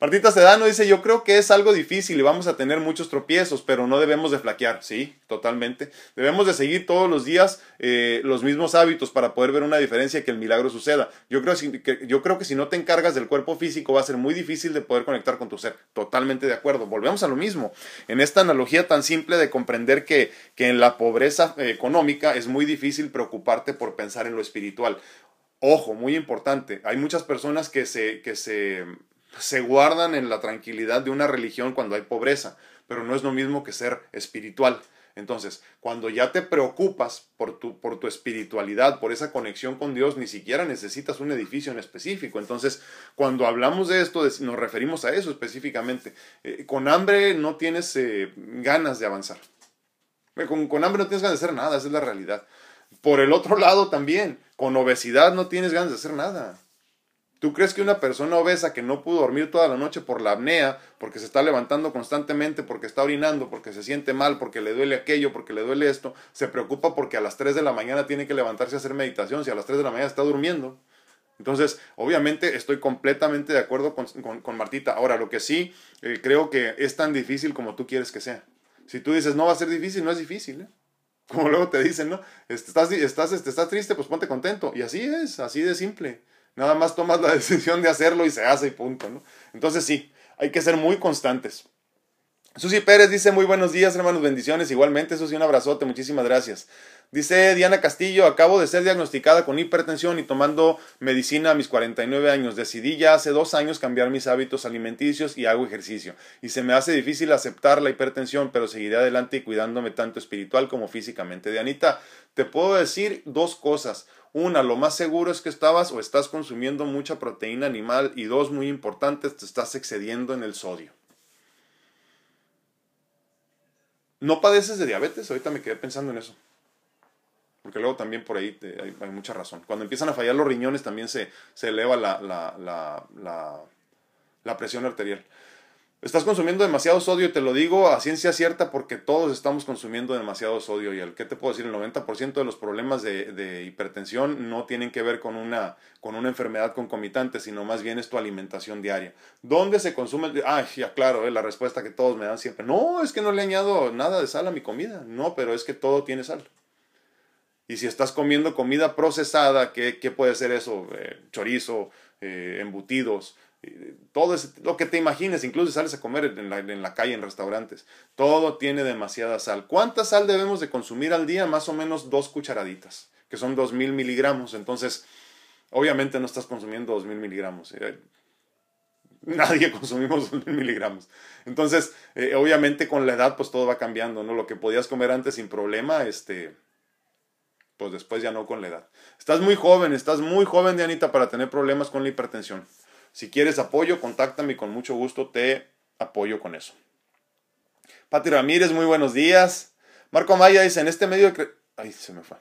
Martita Sedano dice, yo creo que es algo difícil y vamos a tener muchos tropiezos, pero no debemos de flaquear, sí, totalmente. Debemos de seguir todos los días eh, los mismos hábitos para poder ver una diferencia y que el milagro suceda. Yo creo, que, yo creo que si no te encargas del cuerpo físico va a ser muy difícil de poder conectar con tu ser. Totalmente de acuerdo. Volvemos a lo mismo. En esta analogía tan simple de comprender que, que en la pobreza eh, económica es muy difícil preocuparte por pensar en lo espiritual. Ojo, muy importante. Hay muchas personas que se, que se se guardan en la tranquilidad de una religión cuando hay pobreza, pero no es lo mismo que ser espiritual. Entonces, cuando ya te preocupas por tu, por tu espiritualidad, por esa conexión con Dios, ni siquiera necesitas un edificio en específico. Entonces, cuando hablamos de esto, nos referimos a eso específicamente. Eh, con hambre no tienes eh, ganas de avanzar. Eh, con, con hambre no tienes ganas de hacer nada, esa es la realidad. Por el otro lado también, con obesidad no tienes ganas de hacer nada. ¿Tú crees que una persona obesa que no pudo dormir toda la noche por la apnea, porque se está levantando constantemente, porque está orinando, porque se siente mal, porque le duele aquello, porque le duele esto, se preocupa porque a las 3 de la mañana tiene que levantarse a hacer meditación, si a las 3 de la mañana está durmiendo? Entonces, obviamente estoy completamente de acuerdo con, Martita. Ahora, lo que sí eh, creo que es tan difícil como tú quieres que sea. Si tú dices, no va a ser difícil, no es difícil. ¿eh? Como luego te dicen, ¿no? Estás, estás, estás triste, pues ponte contento. Y así es, así de simple. Nada más tomas la (laughs) decisión de hacerlo y se hace y punto, ¿no? Entonces sí, hay que ser muy constantes. Susi Pérez dice muy buenos días, hermanos, bendiciones. Igualmente, Susi, un abrazote, muchísimas gracias. Dice Diana Castillo, acabo de ser diagnosticada con hipertensión y tomando medicina a mis 49 años. Decidí ya hace dos años cambiar mis hábitos alimenticios y hago ejercicio. Y se me hace difícil aceptar la hipertensión, pero seguiré adelante y cuidándome tanto espiritual como físicamente. Dianita, te puedo decir dos cosas. Una, lo más seguro es que estabas o estás consumiendo mucha proteína animal y dos, muy importantes, te estás excediendo en el sodio. ¿No padeces de diabetes? Ahorita me quedé pensando en eso. Porque luego también por ahí hay, mucha razón. Cuando empiezan a fallar los riñones también se, eleva la, la presión arterial. Estás consumiendo demasiado sodio, te lo digo a ciencia cierta porque todos estamos consumiendo demasiado sodio y el que te puedo decir, el 90% de los problemas de, hipertensión no tienen que ver con una, con una enfermedad concomitante, sino más bien es tu alimentación diaria. ¿Dónde se consume? Ah, ya claro, eh, la respuesta que todos me dan siempre, no, es que no le añado nada de sal a mi comida, no, pero es que todo tiene sal. Y si estás comiendo comida procesada, ¿qué, puede ser eso? Eh, chorizo, eh, embutidos, todo lo que te imagines, incluso sales a comer en la, en la, calle, en restaurantes, todo tiene demasiada sal. ¿Cuánta sal debemos de consumir al día? Más o menos dos cucharaditas, que son dos mil miligramos. Entonces, obviamente no estás consumiendo dos mil miligramos. Eh, nadie (laughs) consumimos dos mil miligramos. Entonces, eh, obviamente con la edad, pues todo va cambiando, ¿no? Lo que podías comer antes sin problema, este, pues después ya no con la edad. Estás muy joven, estás muy joven, Dianita, para tener problemas con la hipertensión. Si quieres apoyo, contáctame y con mucho gusto te apoyo con eso. Pati Ramírez, muy buenos días. Marco Maya dice, en este medio de... Ay, se me fue.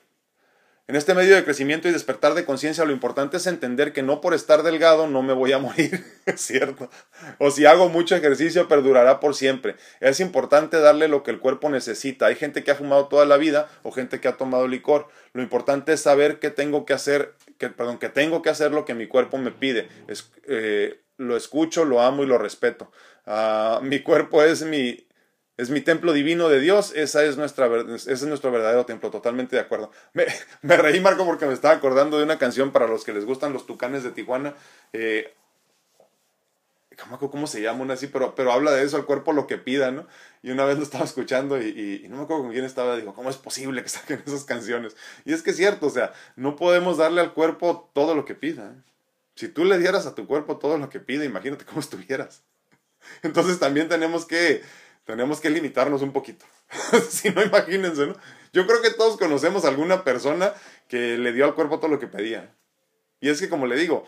En este medio de crecimiento y despertar de conciencia, lo importante es entender que no por estar delgado no me voy a (laughs) morir, cierto. O si hago mucho ejercicio, perdurará por siempre. Es importante darle lo que el cuerpo necesita. Hay gente que ha fumado toda la vida o gente que ha tomado licor. Lo importante es saber qué tengo que hacer, que, perdón, que tengo que hacer lo que mi cuerpo me pide. Eh, lo escucho, lo amo y lo respeto. Ah, mi cuerpo es mi, es mi templo divino de Dios, esa es nuestra, ese es nuestro verdadero templo, totalmente de acuerdo. Me, (laughs) me, reí, Marco, porque me estaba acordando de una canción para los que les gustan los tucanes de Tijuana. Eh, ¿Cómo se llama una así? Pero, pero habla de eso, al cuerpo lo que pida, ¿no? Y una vez lo estaba escuchando y, no me acuerdo con quién estaba, digo, ¿cómo es posible que saquen (laughs) esas canciones? Y es que es cierto, o sea, no podemos darle al cuerpo todo lo que pida. Si tú le dieras a tu cuerpo todo lo que pide, imagínate cómo estuvieras. (laughs) Entonces también tenemos que tenemos que limitarnos un poquito. (laughs) si no, imagínense, ¿no? Yo creo que todos conocemos a alguna persona que le dio al cuerpo todo lo que pedía. Y es que, como le digo,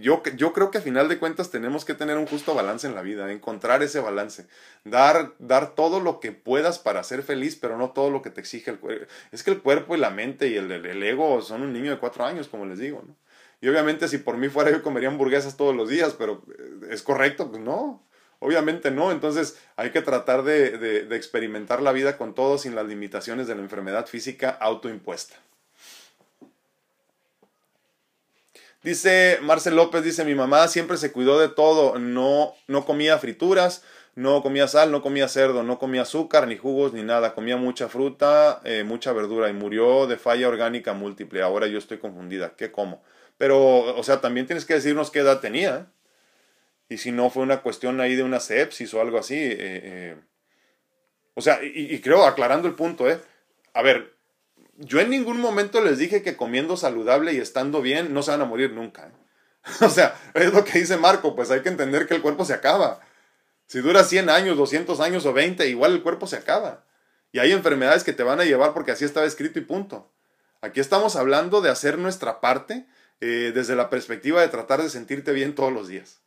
yo, yo creo que a final de cuentas tenemos que tener un justo balance en la vida, encontrar ese balance, dar, dar todo lo que puedas para ser feliz, pero no todo lo que te exige el cuerpo. Es que el cuerpo y la mente y el, el, ego son un niño de cuatro años, como les digo, ¿no? Y obviamente si por mí fuera yo comería hamburguesas todos los días, pero eh, ¿es correcto? Pues no. Obviamente no, entonces hay que tratar de, experimentar la vida con todo sin las limitaciones de la enfermedad física autoimpuesta. Dice Marcel López, dice, mi mamá siempre se cuidó de todo, no, no comía frituras, no comía sal, no comía cerdo, no comía azúcar, ni jugos, ni nada, comía mucha fruta, eh, mucha verdura y murió de falla orgánica múltiple. Ahora yo estoy confundida, ¿qué como? Pero, o sea, también tienes que decirnos qué edad tenía. y si no fue una cuestión ahí de una sepsis o algo así. Eh, eh. O sea, y, creo, aclarando el punto, ¿eh? A ver, yo en ningún momento les dije que comiendo saludable y estando bien no se van a morir nunca. ¿eh? (laughs) o sea, es lo que dice Marco, pues hay que entender que el cuerpo se acaba. Si dura 100 años, 200 años o 20, igual el cuerpo se acaba. Y hay enfermedades que te van a llevar porque así estaba escrito y punto. Aquí estamos hablando de hacer nuestra parte desde la perspectiva de tratar de sentirte bien todos los días.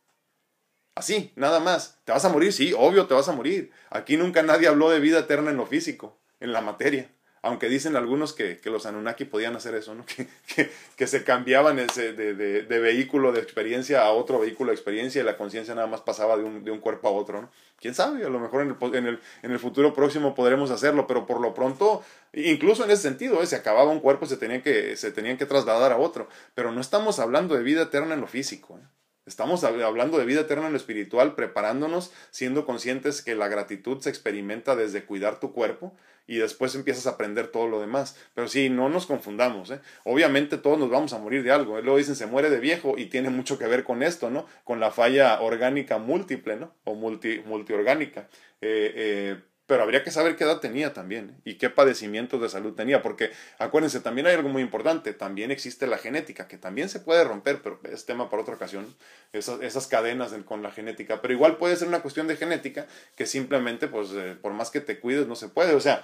Así, nada más. ¿Te vas a morir? Sí, obvio, te vas a morir. Aquí nunca nadie habló de vida eterna en lo físico, en la materia. Aunque dicen algunos que, los Anunnaki podían hacer eso, ¿no? (laughs) Que, que, se cambiaban ese, de, de, vehículo de experiencia a otro vehículo de experiencia y la conciencia nada más pasaba de un, de un, cuerpo a otro, ¿no? ¿Quién sabe? A lo mejor en el, en, el, en el futuro próximo podremos hacerlo, pero por lo pronto, incluso en ese sentido, ¿eh? se acababa un cuerpo, se, tenía que, se tenían que trasladar a otro. Pero no estamos hablando de vida eterna en lo físico, ¿eh? Estamos hablando de vida eterna en lo espiritual, preparándonos, siendo conscientes que la gratitud se experimenta desde cuidar tu cuerpo y después empiezas a aprender todo lo demás. Pero sí, no nos confundamos. ¿eh? Obviamente todos nos vamos a morir de algo. Luego dicen se muere de viejo y tiene mucho que ver con esto, ¿no? Con la falla orgánica múltiple, ¿no? O multi, multiorgánica. Eh, eh, pero habría que saber qué edad tenía también y qué padecimientos de salud tenía, porque acuérdense, también hay algo muy importante, también existe la genética, que también se puede romper, pero es tema para otra ocasión, esas, cadenas con la genética, pero igual puede ser una cuestión de genética que simplemente, pues, eh, por más que te cuides, no se puede, o sea,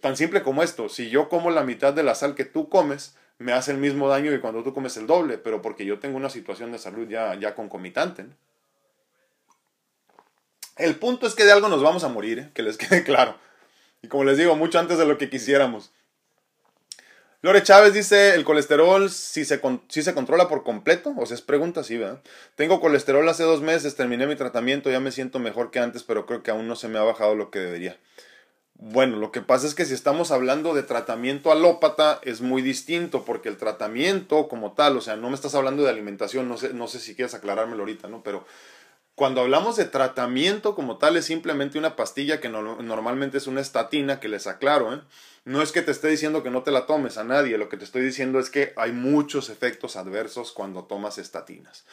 tan simple como esto, si yo como la mitad de la sal que tú comes, me hace el mismo daño que cuando tú comes el doble, pero porque yo tengo una situación de salud ya, ya concomitante. ¿no? El punto es que de algo nos vamos a morir, ¿eh? que les (laughs) quede claro. Y como les digo, mucho antes de lo que quisiéramos. Lore Chávez dice, el colesterol si se, si se controla por completo, o sea, es pregunta, sí, ¿verdad? Tengo colesterol hace dos meses, terminé mi tratamiento, ya me siento mejor que antes, pero creo que aún no se me ha bajado lo que debería. Bueno, lo que pasa es que si estamos hablando de tratamiento alópata es muy distinto, porque el tratamiento como tal, o sea, no me estás hablando de alimentación, no sé, no sé si quieres aclarármelo ahorita, ¿no? Pero cuando hablamos de tratamiento como tal es simplemente una pastilla que normalmente es una estatina, que les aclaro, ¿eh? no es que te esté diciendo que no te la tomes a nadie, lo que te estoy diciendo es que hay muchos efectos adversos cuando tomas estatinas.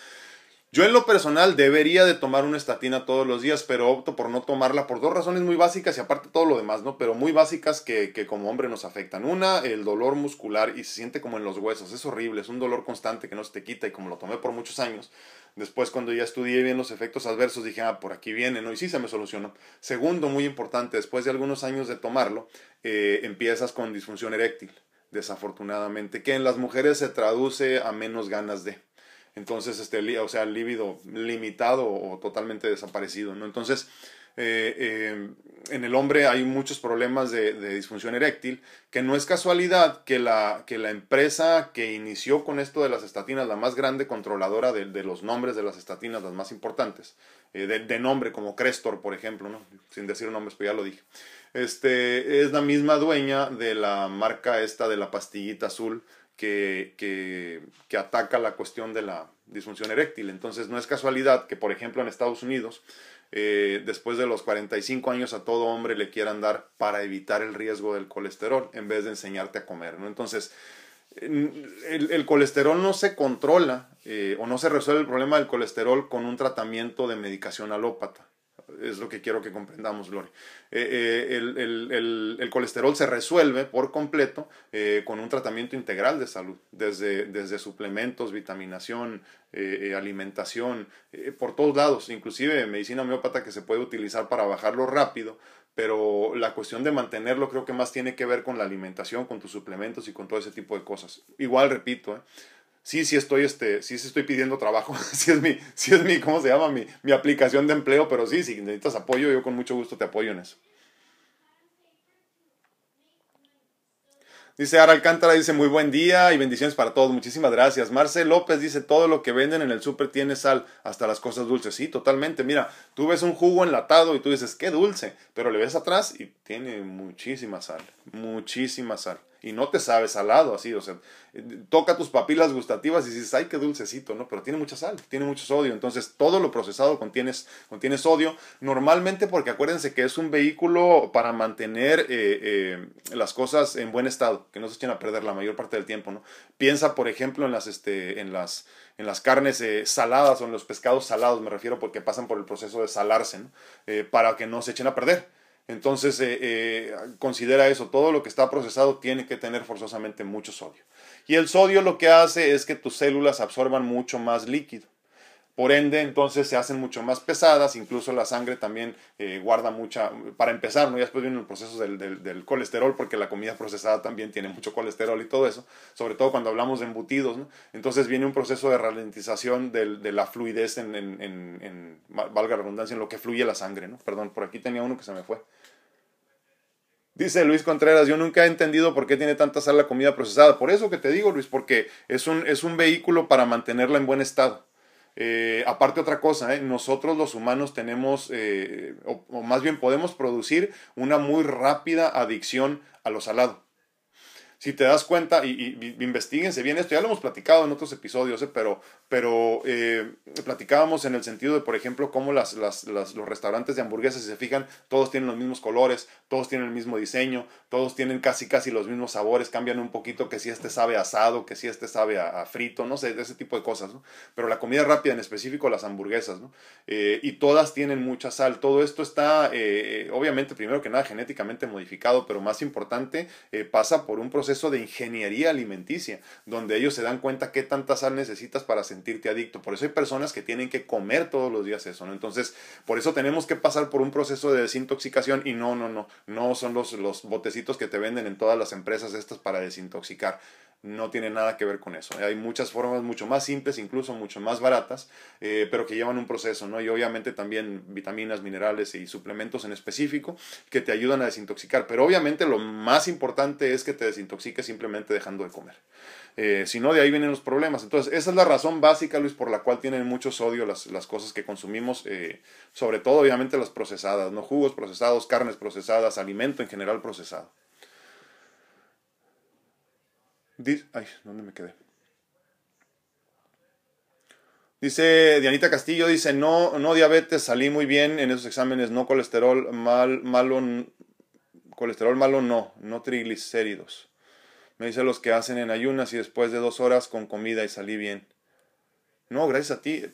Yo en lo personal debería de tomar una estatina todos los días, pero opto por no tomarla por dos razones muy básicas y aparte todo lo demás, ¿no? Pero muy básicas que, que, como hombre nos afectan. Una, el dolor muscular y se siente como en los huesos, es horrible, es un dolor constante que no se te quita y como lo tomé por muchos años, después cuando ya estudié bien los efectos adversos dije, ah, por aquí viene, ¿no? Y sí se me solucionó. Segundo, muy importante, después de algunos años de tomarlo, eh, empiezas con disfunción eréctil, desafortunadamente, que en las mujeres se traduce a menos ganas de entonces, este, o sea, el líbido limitado o totalmente desaparecido, ¿no? Entonces, eh, eh, en el hombre hay muchos problemas de, disfunción eréctil, que no es casualidad que la, que la empresa que inició con esto de las estatinas, la más grande controladora de, los nombres de las estatinas, las más importantes, eh, de, nombre como Crestor, por ejemplo, ¿no? sin decir nombres, pero ya lo dije, este, es la misma dueña de la marca esta de la pastillita azul, que, que, ataca la cuestión de la disfunción eréctil. Entonces no es casualidad que, por ejemplo, en Estados Unidos eh, después de los 45 años a todo hombre le quieran dar para evitar el riesgo del colesterol en vez de enseñarte a comer. ¿no? Entonces, el, colesterol no se controla eh, o no se resuelve el problema del colesterol con un tratamiento de medicación alópata es lo que quiero que comprendamos, Lori. Eh, eh, el, colesterol se resuelve por completo eh, con un tratamiento integral de salud, desde, desde suplementos, vitaminación, alimentación, por todos lados, inclusive medicina homeópata que se puede utilizar para bajarlo rápido, pero la cuestión de mantenerlo creo que más tiene que ver con la alimentación, con tus suplementos y con todo ese tipo de cosas. Igual, repito, sí, sí estoy, este, sí, estoy pidiendo trabajo, (laughs) sí es mi, sí es mi, ¿cómo se llama? Mi, mi aplicación de empleo, pero sí, si necesitas apoyo, yo con mucho gusto te apoyo en eso. Dice Ara Alcántara, dice muy buen día y bendiciones para todos. Muchísimas gracias. Marcel López dice todo lo que venden en el súper tiene sal, hasta las cosas dulces. Sí, totalmente. Mira, tú ves un jugo enlatado y tú dices, qué dulce, pero le ves atrás y tiene muchísima sal, muchísima sal y no te sabe salado así, o sea, toca tus papilas gustativas y dices, ay, qué dulcecito, ¿no? Pero tiene mucha sal, tiene mucho sodio, entonces todo lo procesado contiene, contiene sodio, normalmente porque acuérdense que es un vehículo para mantener eh, eh, las cosas en buen estado, que no se echen a perder la mayor parte del tiempo, ¿no? Piensa, por ejemplo, en las, este, en las, en las carnes eh, saladas o en los pescados salados, me refiero porque pasan por el proceso de salarse, ¿no? para que no se echen a perder. Entonces, eh, eh, considera eso, todo lo que está procesado tiene que tener forzosamente mucho sodio. Y el sodio lo que hace es que tus células absorban mucho más líquido. Por ende, entonces se hacen mucho más pesadas, incluso la sangre también eh, guarda mucha, para empezar, ¿no? ya después viene el proceso del, colesterol, porque la comida procesada también tiene mucho colesterol y todo eso, sobre todo cuando hablamos de embutidos, ¿no? entonces viene un proceso de ralentización de la fluidez en, valga la redundancia, en lo que fluye la sangre, ¿no? Perdón, por aquí tenía uno que se me fue. Dice Luis Contreras, yo nunca he entendido por qué tiene tanta sal la comida procesada. Por eso que te digo, Luis, porque es un, es un vehículo para mantenerla en buen estado. Eh, aparte otra cosa, ¿eh? nosotros los humanos tenemos, eh, o, más bien podemos producir una muy rápida adicción a lo salado si te das cuenta, y, y, investiguense bien esto, ya lo hemos platicado en otros episodios, ¿eh? pero, pero eh, platicábamos en el sentido de, por ejemplo, cómo las, los restaurantes de hamburguesas, si se fijan, todos tienen los mismos colores, todos tienen el mismo diseño, todos tienen casi casi los mismos sabores, cambian un poquito que si este sabe asado, que si este sabe a, frito, no sé, ese tipo de cosas, ¿no? Pero la comida rápida, en específico las hamburguesas, ¿no? Eh, y todas tienen mucha sal, todo esto está, obviamente, primero que nada, genéticamente modificado, pero más importante, pasa por un proceso de ingeniería alimenticia, donde ellos se dan cuenta qué tanta sal necesitas para sentirte adicto. Por eso hay personas que tienen que comer todos los días eso, ¿no? Entonces, por eso tenemos que pasar por un proceso de desintoxicación y no, no, no, no son los, los botecitos que te venden en todas las empresas estas para desintoxicar no tiene nada que ver con eso. Hay muchas formas mucho más simples, incluso mucho más baratas, eh, pero que llevan un proceso, ¿no? Y obviamente también vitaminas, minerales y suplementos en específico que te ayudan a desintoxicar. Pero obviamente lo más importante es que te desintoxiques simplemente dejando de comer. Eh, si no, de ahí vienen los problemas. Entonces, esa es la razón básica, Luis, por la cual tienen mucho sodio las, las cosas que consumimos, eh, sobre todo, obviamente, las procesadas, ¿no? Jugos procesados, carnes procesadas, alimento en general procesado. Dice, ay, ¿dónde me quedé? Dice Dianita Castillo, dice, no, no diabetes, salí muy bien en esos exámenes, no colesterol mal, malo, colesterol malo no, no triglicéridos. Me dice los que hacen en ayunas y después de dos horas con comida y salí bien. No, gracias a ti.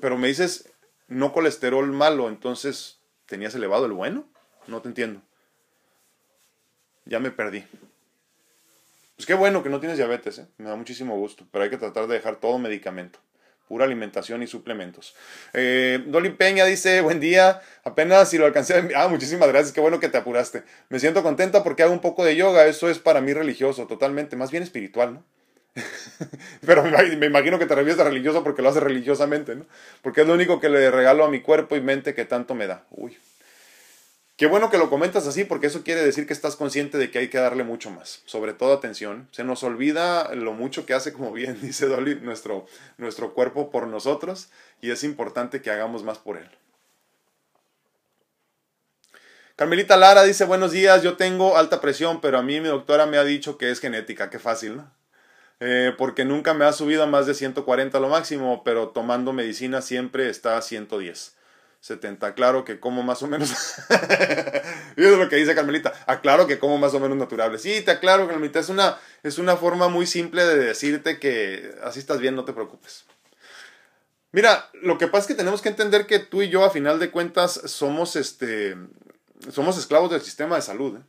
pero me dices no colesterol malo, entonces tenías elevado el bueno. No te entiendo. Ya me perdí. Pues qué bueno que no tienes diabetes, ¿eh? me da muchísimo gusto, pero hay que tratar de dejar todo medicamento, pura alimentación y suplementos. Eh, Dolly Peña dice, buen día, apenas si lo alcancé, ah, muchísimas gracias, qué bueno que te apuraste. Me siento contenta porque hago un poco de yoga, eso es para mí religioso, totalmente, más bien espiritual, ¿no? (laughs) Pero me imagino que te refieres a religioso porque lo hace religiosamente, ¿no? Porque es lo único que le regalo a mi cuerpo y mente que tanto me da. Uy, Qué bueno que lo comentas así porque eso quiere decir que estás consciente de que hay que darle mucho más, sobre todo atención. Se nos olvida lo mucho que hace, como bien (laughs) dice Dolly, nuestro, nuestro cuerpo por nosotros y es importante que hagamos más por él. Carmelita Lara dice, buenos días, yo tengo alta presión, pero a mí mi doctora me ha dicho que es genética, qué fácil, ¿no? Eh, porque nunca me ha subido a más de 140 lo máximo, pero tomando medicina siempre está a 110. 70. Claro que como más o menos. (laughs) es lo que dice Carmelita. Aclaro que como más o menos naturales. Sí, te aclaro, Carmelita. Es una, es una forma muy simple de decirte que así estás bien, no te preocupes. Mira, lo que pasa es que tenemos que entender que tú y yo, a final de cuentas, somos, este, somos esclavos del sistema de salud. ¿eh?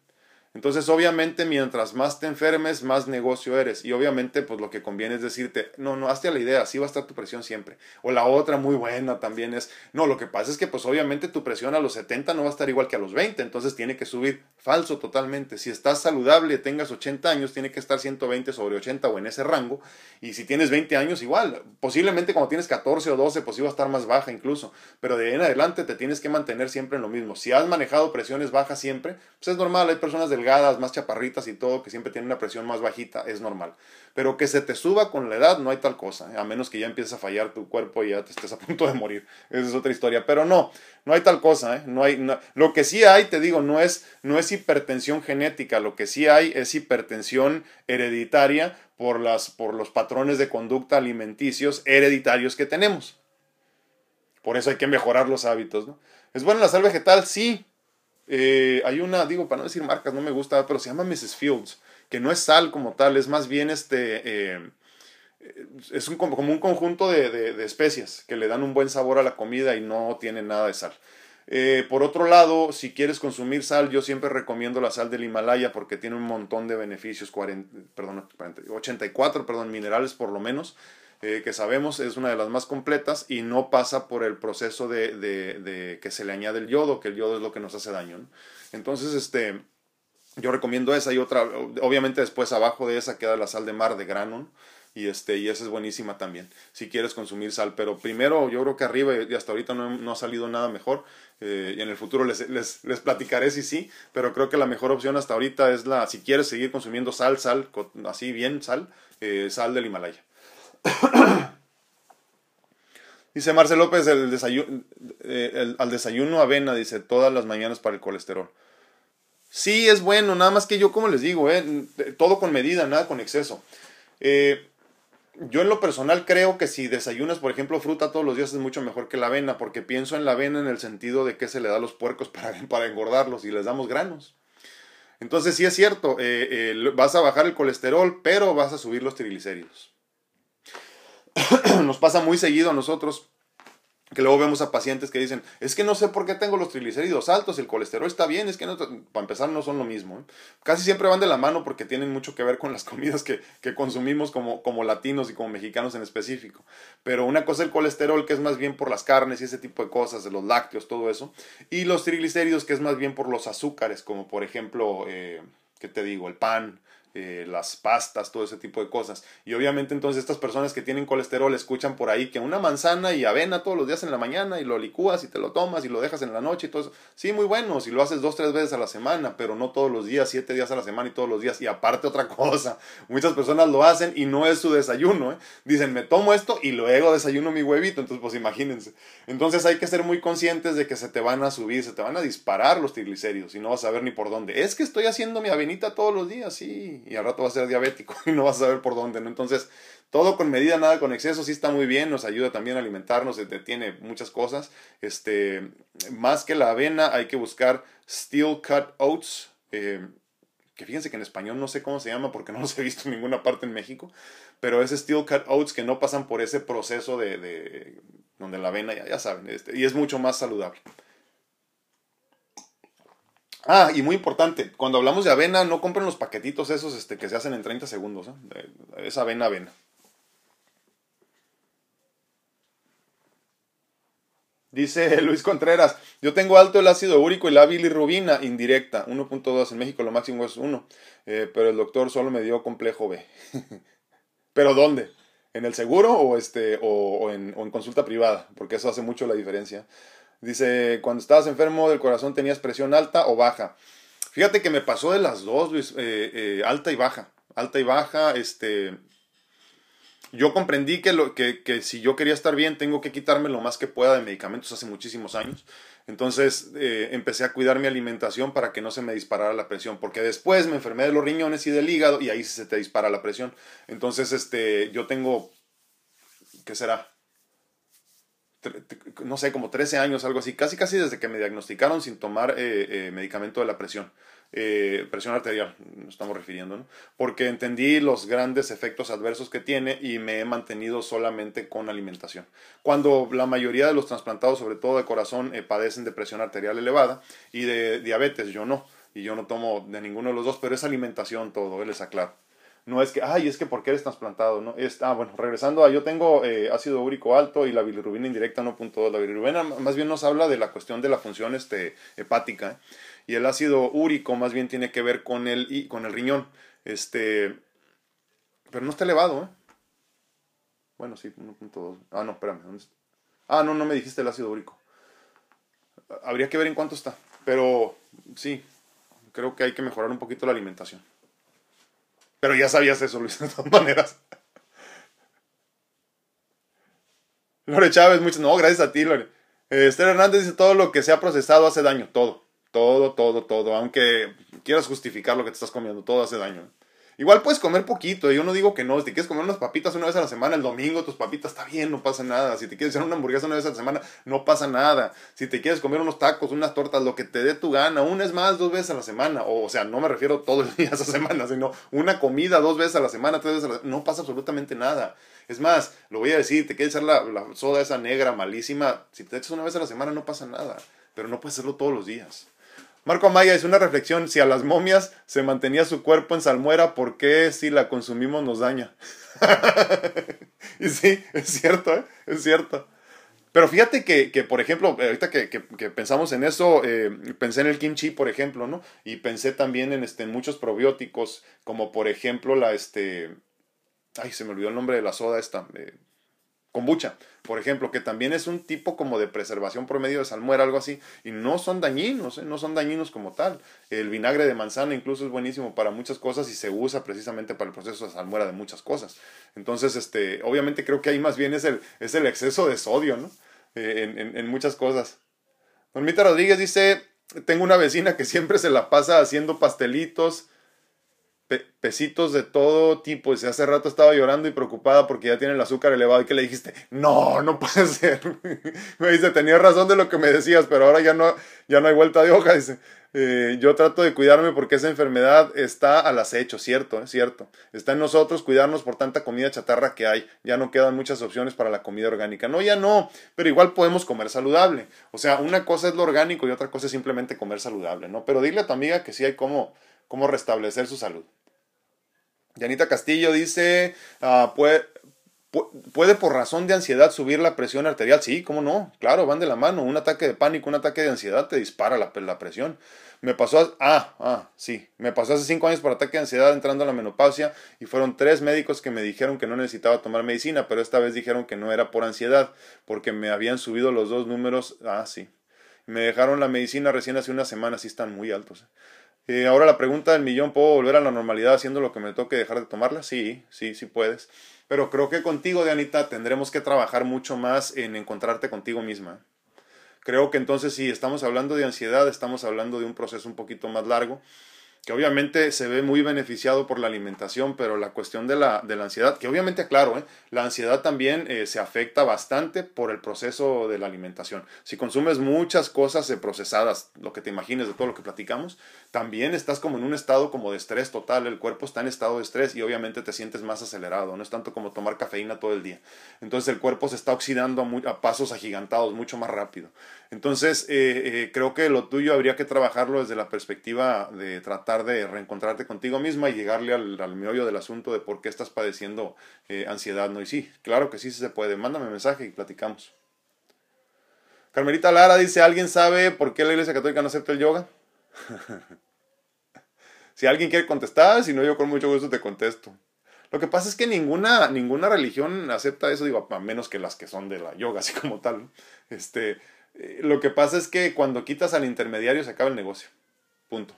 Entonces, obviamente, mientras más te enfermes, más negocio eres. Y obviamente, pues lo que conviene es decirte, no, no, hazte la idea, así va a estar tu presión siempre. O la otra muy buena también es, no, lo que pasa es que pues obviamente tu presión a los 70 no va a estar igual que a los 20, entonces tiene que subir. Falso totalmente. Si estás saludable, tengas 80 años, tiene que estar 120 sobre 80 o en ese rango. Y si tienes 20 años, igual. Posiblemente cuando tienes 14 o 12, pues iba a estar más baja incluso. Pero de ahí en adelante te tienes que mantener siempre en lo mismo. Si has manejado presiones bajas siempre, pues es normal. Hay personas más chaparritas y todo, que siempre tienen una presión más bajita, es normal. Pero que se te suba con la edad, no hay tal cosa. ¿eh? A menos que ya empieces a fallar tu cuerpo y ya te estés a punto de morir. Esa es otra historia. Pero no, no hay tal cosa. ¿eh? No hay, Lo que sí hay, te digo, no es, no es hipertensión genética. Lo que sí hay es hipertensión hereditaria por, las, por los patrones de conducta alimenticios hereditarios que tenemos. Por eso hay que mejorar los hábitos. ¿no? ¿Es bueno la sal vegetal? Sí. Eh, hay una, digo, para no decir marcas, no me gusta, pero se llama Mrs. Fields, que no es sal como tal, es más bien este... Eh, es un, como un conjunto de, de, especias que le dan un buen sabor a la comida y no tiene nada de sal. Eh, por otro lado, si quieres consumir sal, yo siempre recomiendo la sal del Himalaya porque tiene un montón de beneficios, 40, perdón, 84 perdón, minerales por lo menos, eh, que sabemos es una de las más completas y no pasa por el proceso de, de, que se le añade el yodo, que el yodo es lo que nos hace daño. Entonces, este, yo recomiendo esa y otra, obviamente después abajo de esa queda la sal de mar de grano y este y esa es buenísima también si quieres consumir sal pero primero yo creo que arriba y hasta ahorita no, ha salido nada mejor eh, y en el futuro les, les, les, platicaré si sí pero creo que la mejor opción hasta ahorita es la si quieres seguir consumiendo sal sal así bien sal eh, sal del Himalaya (coughs) dice Marcel López desayuno, eh, al desayuno avena dice todas las mañanas para el colesterol Sí, es bueno, nada más que yo, como les digo, todo con medida, nada con exceso. Eh, yo en lo personal creo que si desayunas, por ejemplo, fruta todos los días es mucho mejor que la avena, porque pienso en la avena en el sentido de que se le da a los puercos (laughs) para, para engordarlos y les damos granos. Entonces sí es cierto, eh, eh, vas a bajar el colesterol, pero vas a subir los triglicéridos. (coughs) Nos pasa muy seguido a nosotros que luego vemos a pacientes que dicen, es que no sé por qué tengo los triglicéridos altos, el colesterol está bien, es que no, para empezar no son lo mismo. ¿eh? Casi siempre van de la mano porque tienen mucho que ver con las (laughs) comidas que, consumimos como, como latinos y como mexicanos en específico. Pero una cosa es el colesterol, que es más bien por las carnes y ese tipo de cosas, de los lácteos, todo eso. Y los triglicéridos, que es más bien por los azúcares, como por ejemplo, eh, ¿qué te digo? El pan, eh, las pastas, todo ese tipo de cosas. Y obviamente entonces estas personas que tienen colesterol escuchan por ahí que una manzana y avena todos los días en la mañana y lo licúas y te lo tomas y lo dejas en la noche y todo eso. Sí, muy bueno, si lo haces dos, tres veces a la semana, pero no todos los días, siete días a la semana y todos los días. Y aparte otra (laughs) cosa, muchas personas lo hacen y no es su desayuno. ¿eh? Dicen, me tomo esto y luego desayuno mi huevito, entonces pues imagínense. Entonces hay que ser muy conscientes de que se te van a subir, se te van a disparar los triglicéridos y no vas a ver ni por dónde. Es que estoy haciendo mi avenita todos los días, sí y al rato va a ser diabético (laughs) y no vas a saber por dónde, ¿no? Entonces, todo con medida, nada con exceso, sí está muy bien, nos ayuda también a alimentarnos, tiene muchas cosas. Este, más que la avena, hay que buscar steel cut oats, eh, que fíjense que en español no sé cómo se llama porque no los he visto en ninguna parte en México, pero es steel cut oats que no pasan por ese proceso de, de donde la avena, ya, ya saben, este, y es mucho más saludable. Ah, y muy importante, cuando hablamos de avena, no compren los paquetitos esos este, que se hacen en 30 segundos. ¿eh? Es avena, avena. Dice (laughs) Luis Contreras, yo tengo alto el ácido úrico y la bilirrubina indirecta, 1.2, en México lo máximo es 1, eh, pero el doctor solo me dio complejo B. (laughs) ¿Pero dónde? ¿En el seguro o, este, o, en, o en consulta privada? Porque eso hace mucho la diferencia. Dice, cuando estabas enfermo del corazón tenías presión alta o baja. Fíjate que me pasó de las dos, Luis, eh, eh, alta y baja. Alta y baja, este... Yo comprendí que, lo, que, que, si yo quería estar bien tengo que quitarme lo más que pueda de medicamentos hace muchísimos años. Entonces eh, empecé a cuidar mi alimentación para que no se me disparara la presión, porque después me enfermé de los riñones y del hígado y ahí se te dispara la presión. Entonces este, yo tengo, ¿qué será? No sé, como 13 años, algo así, casi casi desde que me diagnosticaron sin tomar eh, medicamento de la presión. Eh, presión arterial, nos estamos refiriendo, ¿no? Porque entendí los grandes efectos adversos que tiene y me he mantenido solamente con alimentación. Cuando la mayoría de los trasplantados, sobre todo de corazón, eh, padecen de presión arterial elevada y de diabetes, yo no. Y yo no tomo de ninguno de los dos, pero es alimentación todo, les aclaro. No es que, ay, es que porque eres trasplantado, ¿no? Es, ah, bueno, regresando a, yo tengo eh, ácido úrico alto y la bilirrubina indirecta 1.2. La bilirrubina más bien nos habla de la cuestión de la función este, hepática y el ácido úrico más bien tiene que ver con el, con el riñón. Este, pero no está elevado, ¿eh? Bueno, sí, 1.2. Ah, no, espérame. Ah, no, no me dijiste el ácido úrico. Habría que ver en cuánto está. Pero sí, creo que hay que mejorar un poquito la alimentación. Pero ya sabías eso, Luis, de todas maneras. Lore Chávez, muchas. No, gracias a ti, Lore. Esther Hernández dice: todo lo que se ha procesado hace daño. Todo. Todo, todo, todo. Aunque quieras justificar lo que te estás comiendo, todo hace daño. Igual puedes comer poquito, yo no digo que no. Si te quieres comer unas papitas una vez a la semana, el domingo tus papitas está bien, no pasa nada. Si te quieres hacer una hamburguesa una vez a la semana, no pasa nada. Si te quieres comer unos tacos, unas tortas, lo que te dé tu gana, una es más, dos veces a la semana. O, sea, no me refiero todos los (laughs) días a semana, sino una comida dos veces a la semana, tres veces a la semana. No pasa absolutamente nada. Es más, lo voy a decir, te quieres echar la, la soda esa negra malísima, si te echas una vez a la semana no pasa nada. Pero no puedes hacerlo todos los días. Marco Amaya es una reflexión, si a las momias se mantenía su cuerpo en salmuera, ¿por qué si la consumimos nos daña? (laughs) y sí, es cierto, ¿eh? es cierto. Pero fíjate que, que por ejemplo, ahorita que, que, pensamos en eso, eh, pensé en el kimchi, por ejemplo, ¿no? Y pensé también en, este, en muchos probióticos, como por ejemplo la, este, ay, se me olvidó el nombre de la soda esta, eh, kombucha, por ejemplo, que también es un tipo como de preservación por medio de salmuera, algo así, y no son dañinos, ¿eh? no son dañinos como tal. El vinagre de manzana incluso es buenísimo para muchas cosas y se usa precisamente para el proceso de salmuera de muchas cosas. Entonces, este, obviamente creo que ahí más bien es el, es el exceso de sodio, ¿no? Eh, en, en, en muchas cosas. Normita Rodríguez dice, tengo una vecina que siempre se la pasa haciendo pastelitos, pesitos de todo tipo. Y hace rato estaba llorando y preocupada porque ya tiene el azúcar elevado. ¿Y que le dijiste? No, no puede ser. (laughs) me dice, tenía razón de lo que me decías, pero ahora ya no, ya no hay vuelta de hoja. (laughs) Dice, eh, yo trato de cuidarme porque esa enfermedad está al acecho, cierto, es cierto. Está en nosotros cuidarnos por tanta comida chatarra que hay. Ya no quedan muchas opciones para la comida orgánica. No, ya no, pero igual podemos comer saludable. O sea, una cosa es lo orgánico y otra cosa es simplemente comer saludable, ¿no? Pero dile a tu amiga que sí hay cómo, cómo restablecer su salud. Yanita Castillo dice, uh, puede, por razón de ansiedad subir la presión arterial. Sí, cómo no, claro, van de la mano. Un ataque de pánico, un ataque de ansiedad te dispara la, presión. Me pasó, ah, ah, sí, me pasó hace cinco años por ataque de ansiedad entrando a la menopausia y fueron tres médicos que me dijeron que no necesitaba tomar medicina, pero esta vez dijeron que no era por ansiedad, porque me habían subido los dos números, ah, sí. Me dejaron la medicina recién hace una semana, sí están muy altos. Ahora la pregunta del millón, ¿puedo volver a la normalidad haciendo lo que me toque dejar de tomarla? Sí, sí, sí puedes. Pero creo que contigo, Dianita, tendremos que trabajar mucho más en encontrarte contigo misma. Creo que entonces si estamos hablando de ansiedad, estamos hablando de un proceso un poquito más largo que obviamente se ve muy beneficiado por la alimentación, pero la cuestión de la, de la ansiedad, que obviamente, claro, ¿eh? la ansiedad también eh, se afecta bastante por el proceso de la alimentación. Si consumes muchas cosas eh, procesadas, lo que te imagines de todo lo que platicamos, también estás como en un estado como de estrés total, el cuerpo está en estado de estrés y obviamente te sientes más acelerado, no es tanto como tomar cafeína todo el día. Entonces el cuerpo se está oxidando a, pasos agigantados, mucho más rápido. Entonces creo que lo tuyo habría que trabajarlo desde la perspectiva de tratar de reencontrarte contigo misma y llegarle al, al meollo del asunto de por qué estás padeciendo eh, ansiedad, ¿no? Y sí, claro que sí se puede. Mándame mensaje y platicamos. Carmelita Lara dice, ¿alguien sabe por qué la Iglesia Católica no acepta el yoga? (laughs) si alguien quiere contestar, si no, yo con mucho gusto te contesto. Lo que pasa es que ninguna, ninguna religión acepta eso, digo, a menos que las que son de la yoga, (laughs) así como tal. Este, eh, lo que pasa es que cuando quitas al intermediario se acaba el negocio. Punto.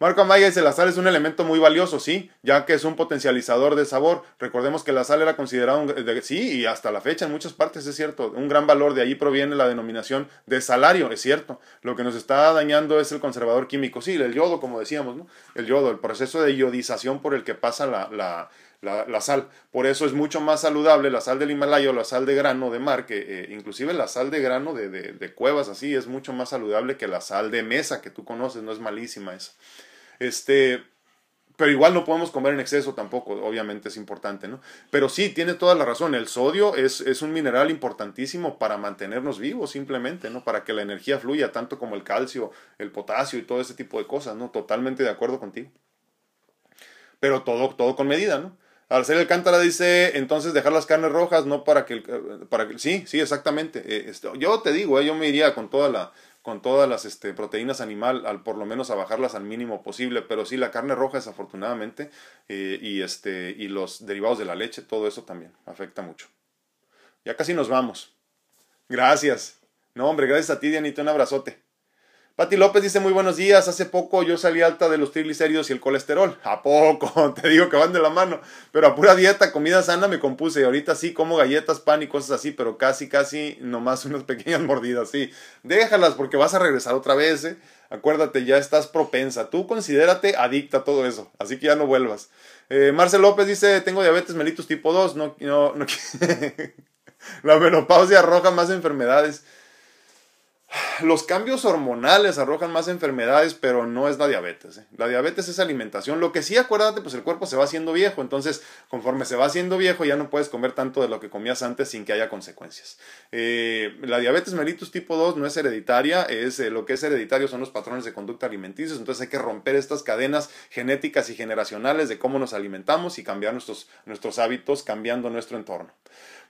Marco Amaya dice, la sal es un elemento muy valioso, sí, ya que es un potencializador de sabor. Recordemos que la sal era considerada, un, sí, y hasta la fecha en muchas partes es cierto, un gran valor, de ahí proviene la denominación de salario, es cierto. Lo que nos está dañando es el conservador químico, sí, el yodo, como decíamos, ¿no? El yodo, el proceso de iodización por el que pasa la, la, sal. Por eso es mucho más saludable la sal del Himalaya o la sal de grano de mar, que eh, inclusive la sal de grano de, de, de, cuevas así es mucho más saludable que la sal de mesa que tú conoces, no es malísima esa. Este, pero igual no podemos comer en exceso tampoco, obviamente es importante, ¿no? Pero sí, tiene toda la razón, el sodio es, es, un mineral importantísimo para mantenernos vivos simplemente, ¿no? Para que la energía fluya, tanto como el calcio, el potasio y todo ese tipo de cosas, ¿no? Totalmente de acuerdo contigo. Pero todo, todo con medida, ¿no? Araceli Alcántara dice, entonces dejar las carnes rojas, no para que, para que sí, sí, exactamente. Eh, este, yo te digo, eh, yo me iría con toda la, con todas las este, proteínas animal, al por lo menos a bajarlas al mínimo posible, pero sí la carne roja desafortunadamente eh, y, este, y los derivados de la leche, todo eso también afecta mucho. Ya casi nos vamos. Gracias. No, hombre, gracias a ti, Dianita, un abrazote. Pati López dice muy buenos días. Hace poco yo salí alta de los triglicéridos y el colesterol. (laughs) ¿A poco? (laughs) Te digo que van de la mano. Pero a pura dieta, comida sana me compuse. Y ahorita sí como galletas, pan y cosas así, pero casi, casi nomás (laughs) unas pequeñas mordidas. Sí, déjalas porque vas a regresar otra vez. ¿eh? Acuérdate, ya estás propensa. Tú considérate adicta a todo eso. Así que ya no vuelvas. Eh, Marcel López dice: Tengo diabetes mellitus tipo 2. No, no, no. la menopausia arroja más enfermedades los cambios hormonales arrojan más enfermedades, pero no es la diabetes. ¿eh? La diabetes es alimentación. Lo que sí, acuérdate, pues el cuerpo se va haciendo viejo. Entonces, conforme se va haciendo viejo, ya no puedes comer tanto de lo que comías antes sin que haya consecuencias. Eh, la diabetes mellitus tipo 2 no es hereditaria, es, eh, lo que es hereditario son los patrones de conducta alimenticios. Entonces hay que romper estas cadenas genéticas y generacionales de cómo nos alimentamos y cambiar nuestros, nuestros hábitos cambiando nuestro entorno.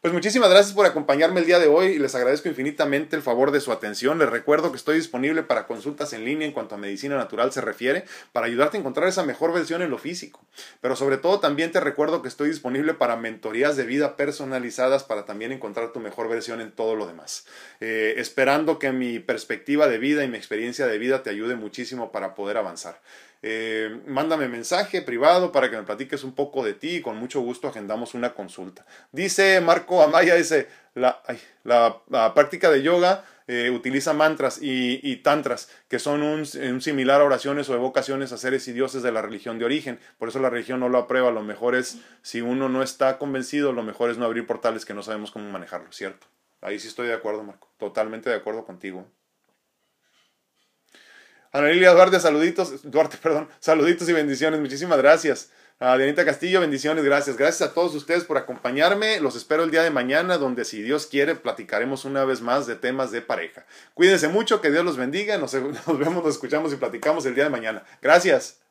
Pues muchísimas gracias por acompañarme el día de hoy y les agradezco infinitamente el favor de su atención. Les recuerdo que estoy disponible para consultas en línea en cuanto a medicina natural se refiere, para ayudarte a encontrar esa mejor versión en lo físico. Pero sobre todo también te recuerdo que estoy disponible para mentorías de vida personalizadas para también encontrar tu mejor versión en todo lo demás. Eh, esperando que mi perspectiva de vida y mi experiencia de vida te ayude muchísimo para poder avanzar. Eh, mándame mensaje privado para que me platiques un poco de ti y con mucho gusto agendamos una consulta. Dice Marco Amaya, dice, la, la, práctica de yoga eh, utiliza mantras y, tantras, que son un, similar a oraciones o evocaciones a seres y dioses de la religión de origen. Por eso la religión no lo aprueba. Lo mejor es, si uno no está convencido, lo mejor es no abrir portales que no sabemos cómo manejarlo, ¿cierto? Ahí sí estoy de acuerdo, Marco. Totalmente de acuerdo contigo. Ana Lilia Duarte, saluditos, Duarte, perdón, saluditos y bendiciones, muchísimas gracias. A Dianita Castillo, bendiciones, gracias. Gracias a todos ustedes por acompañarme. Los espero el día de mañana, donde si Dios quiere, platicaremos una vez más de temas de pareja. Cuídense mucho, que Dios los bendiga. Nos (laughs) vemos, nos escuchamos y platicamos el día de mañana. Gracias.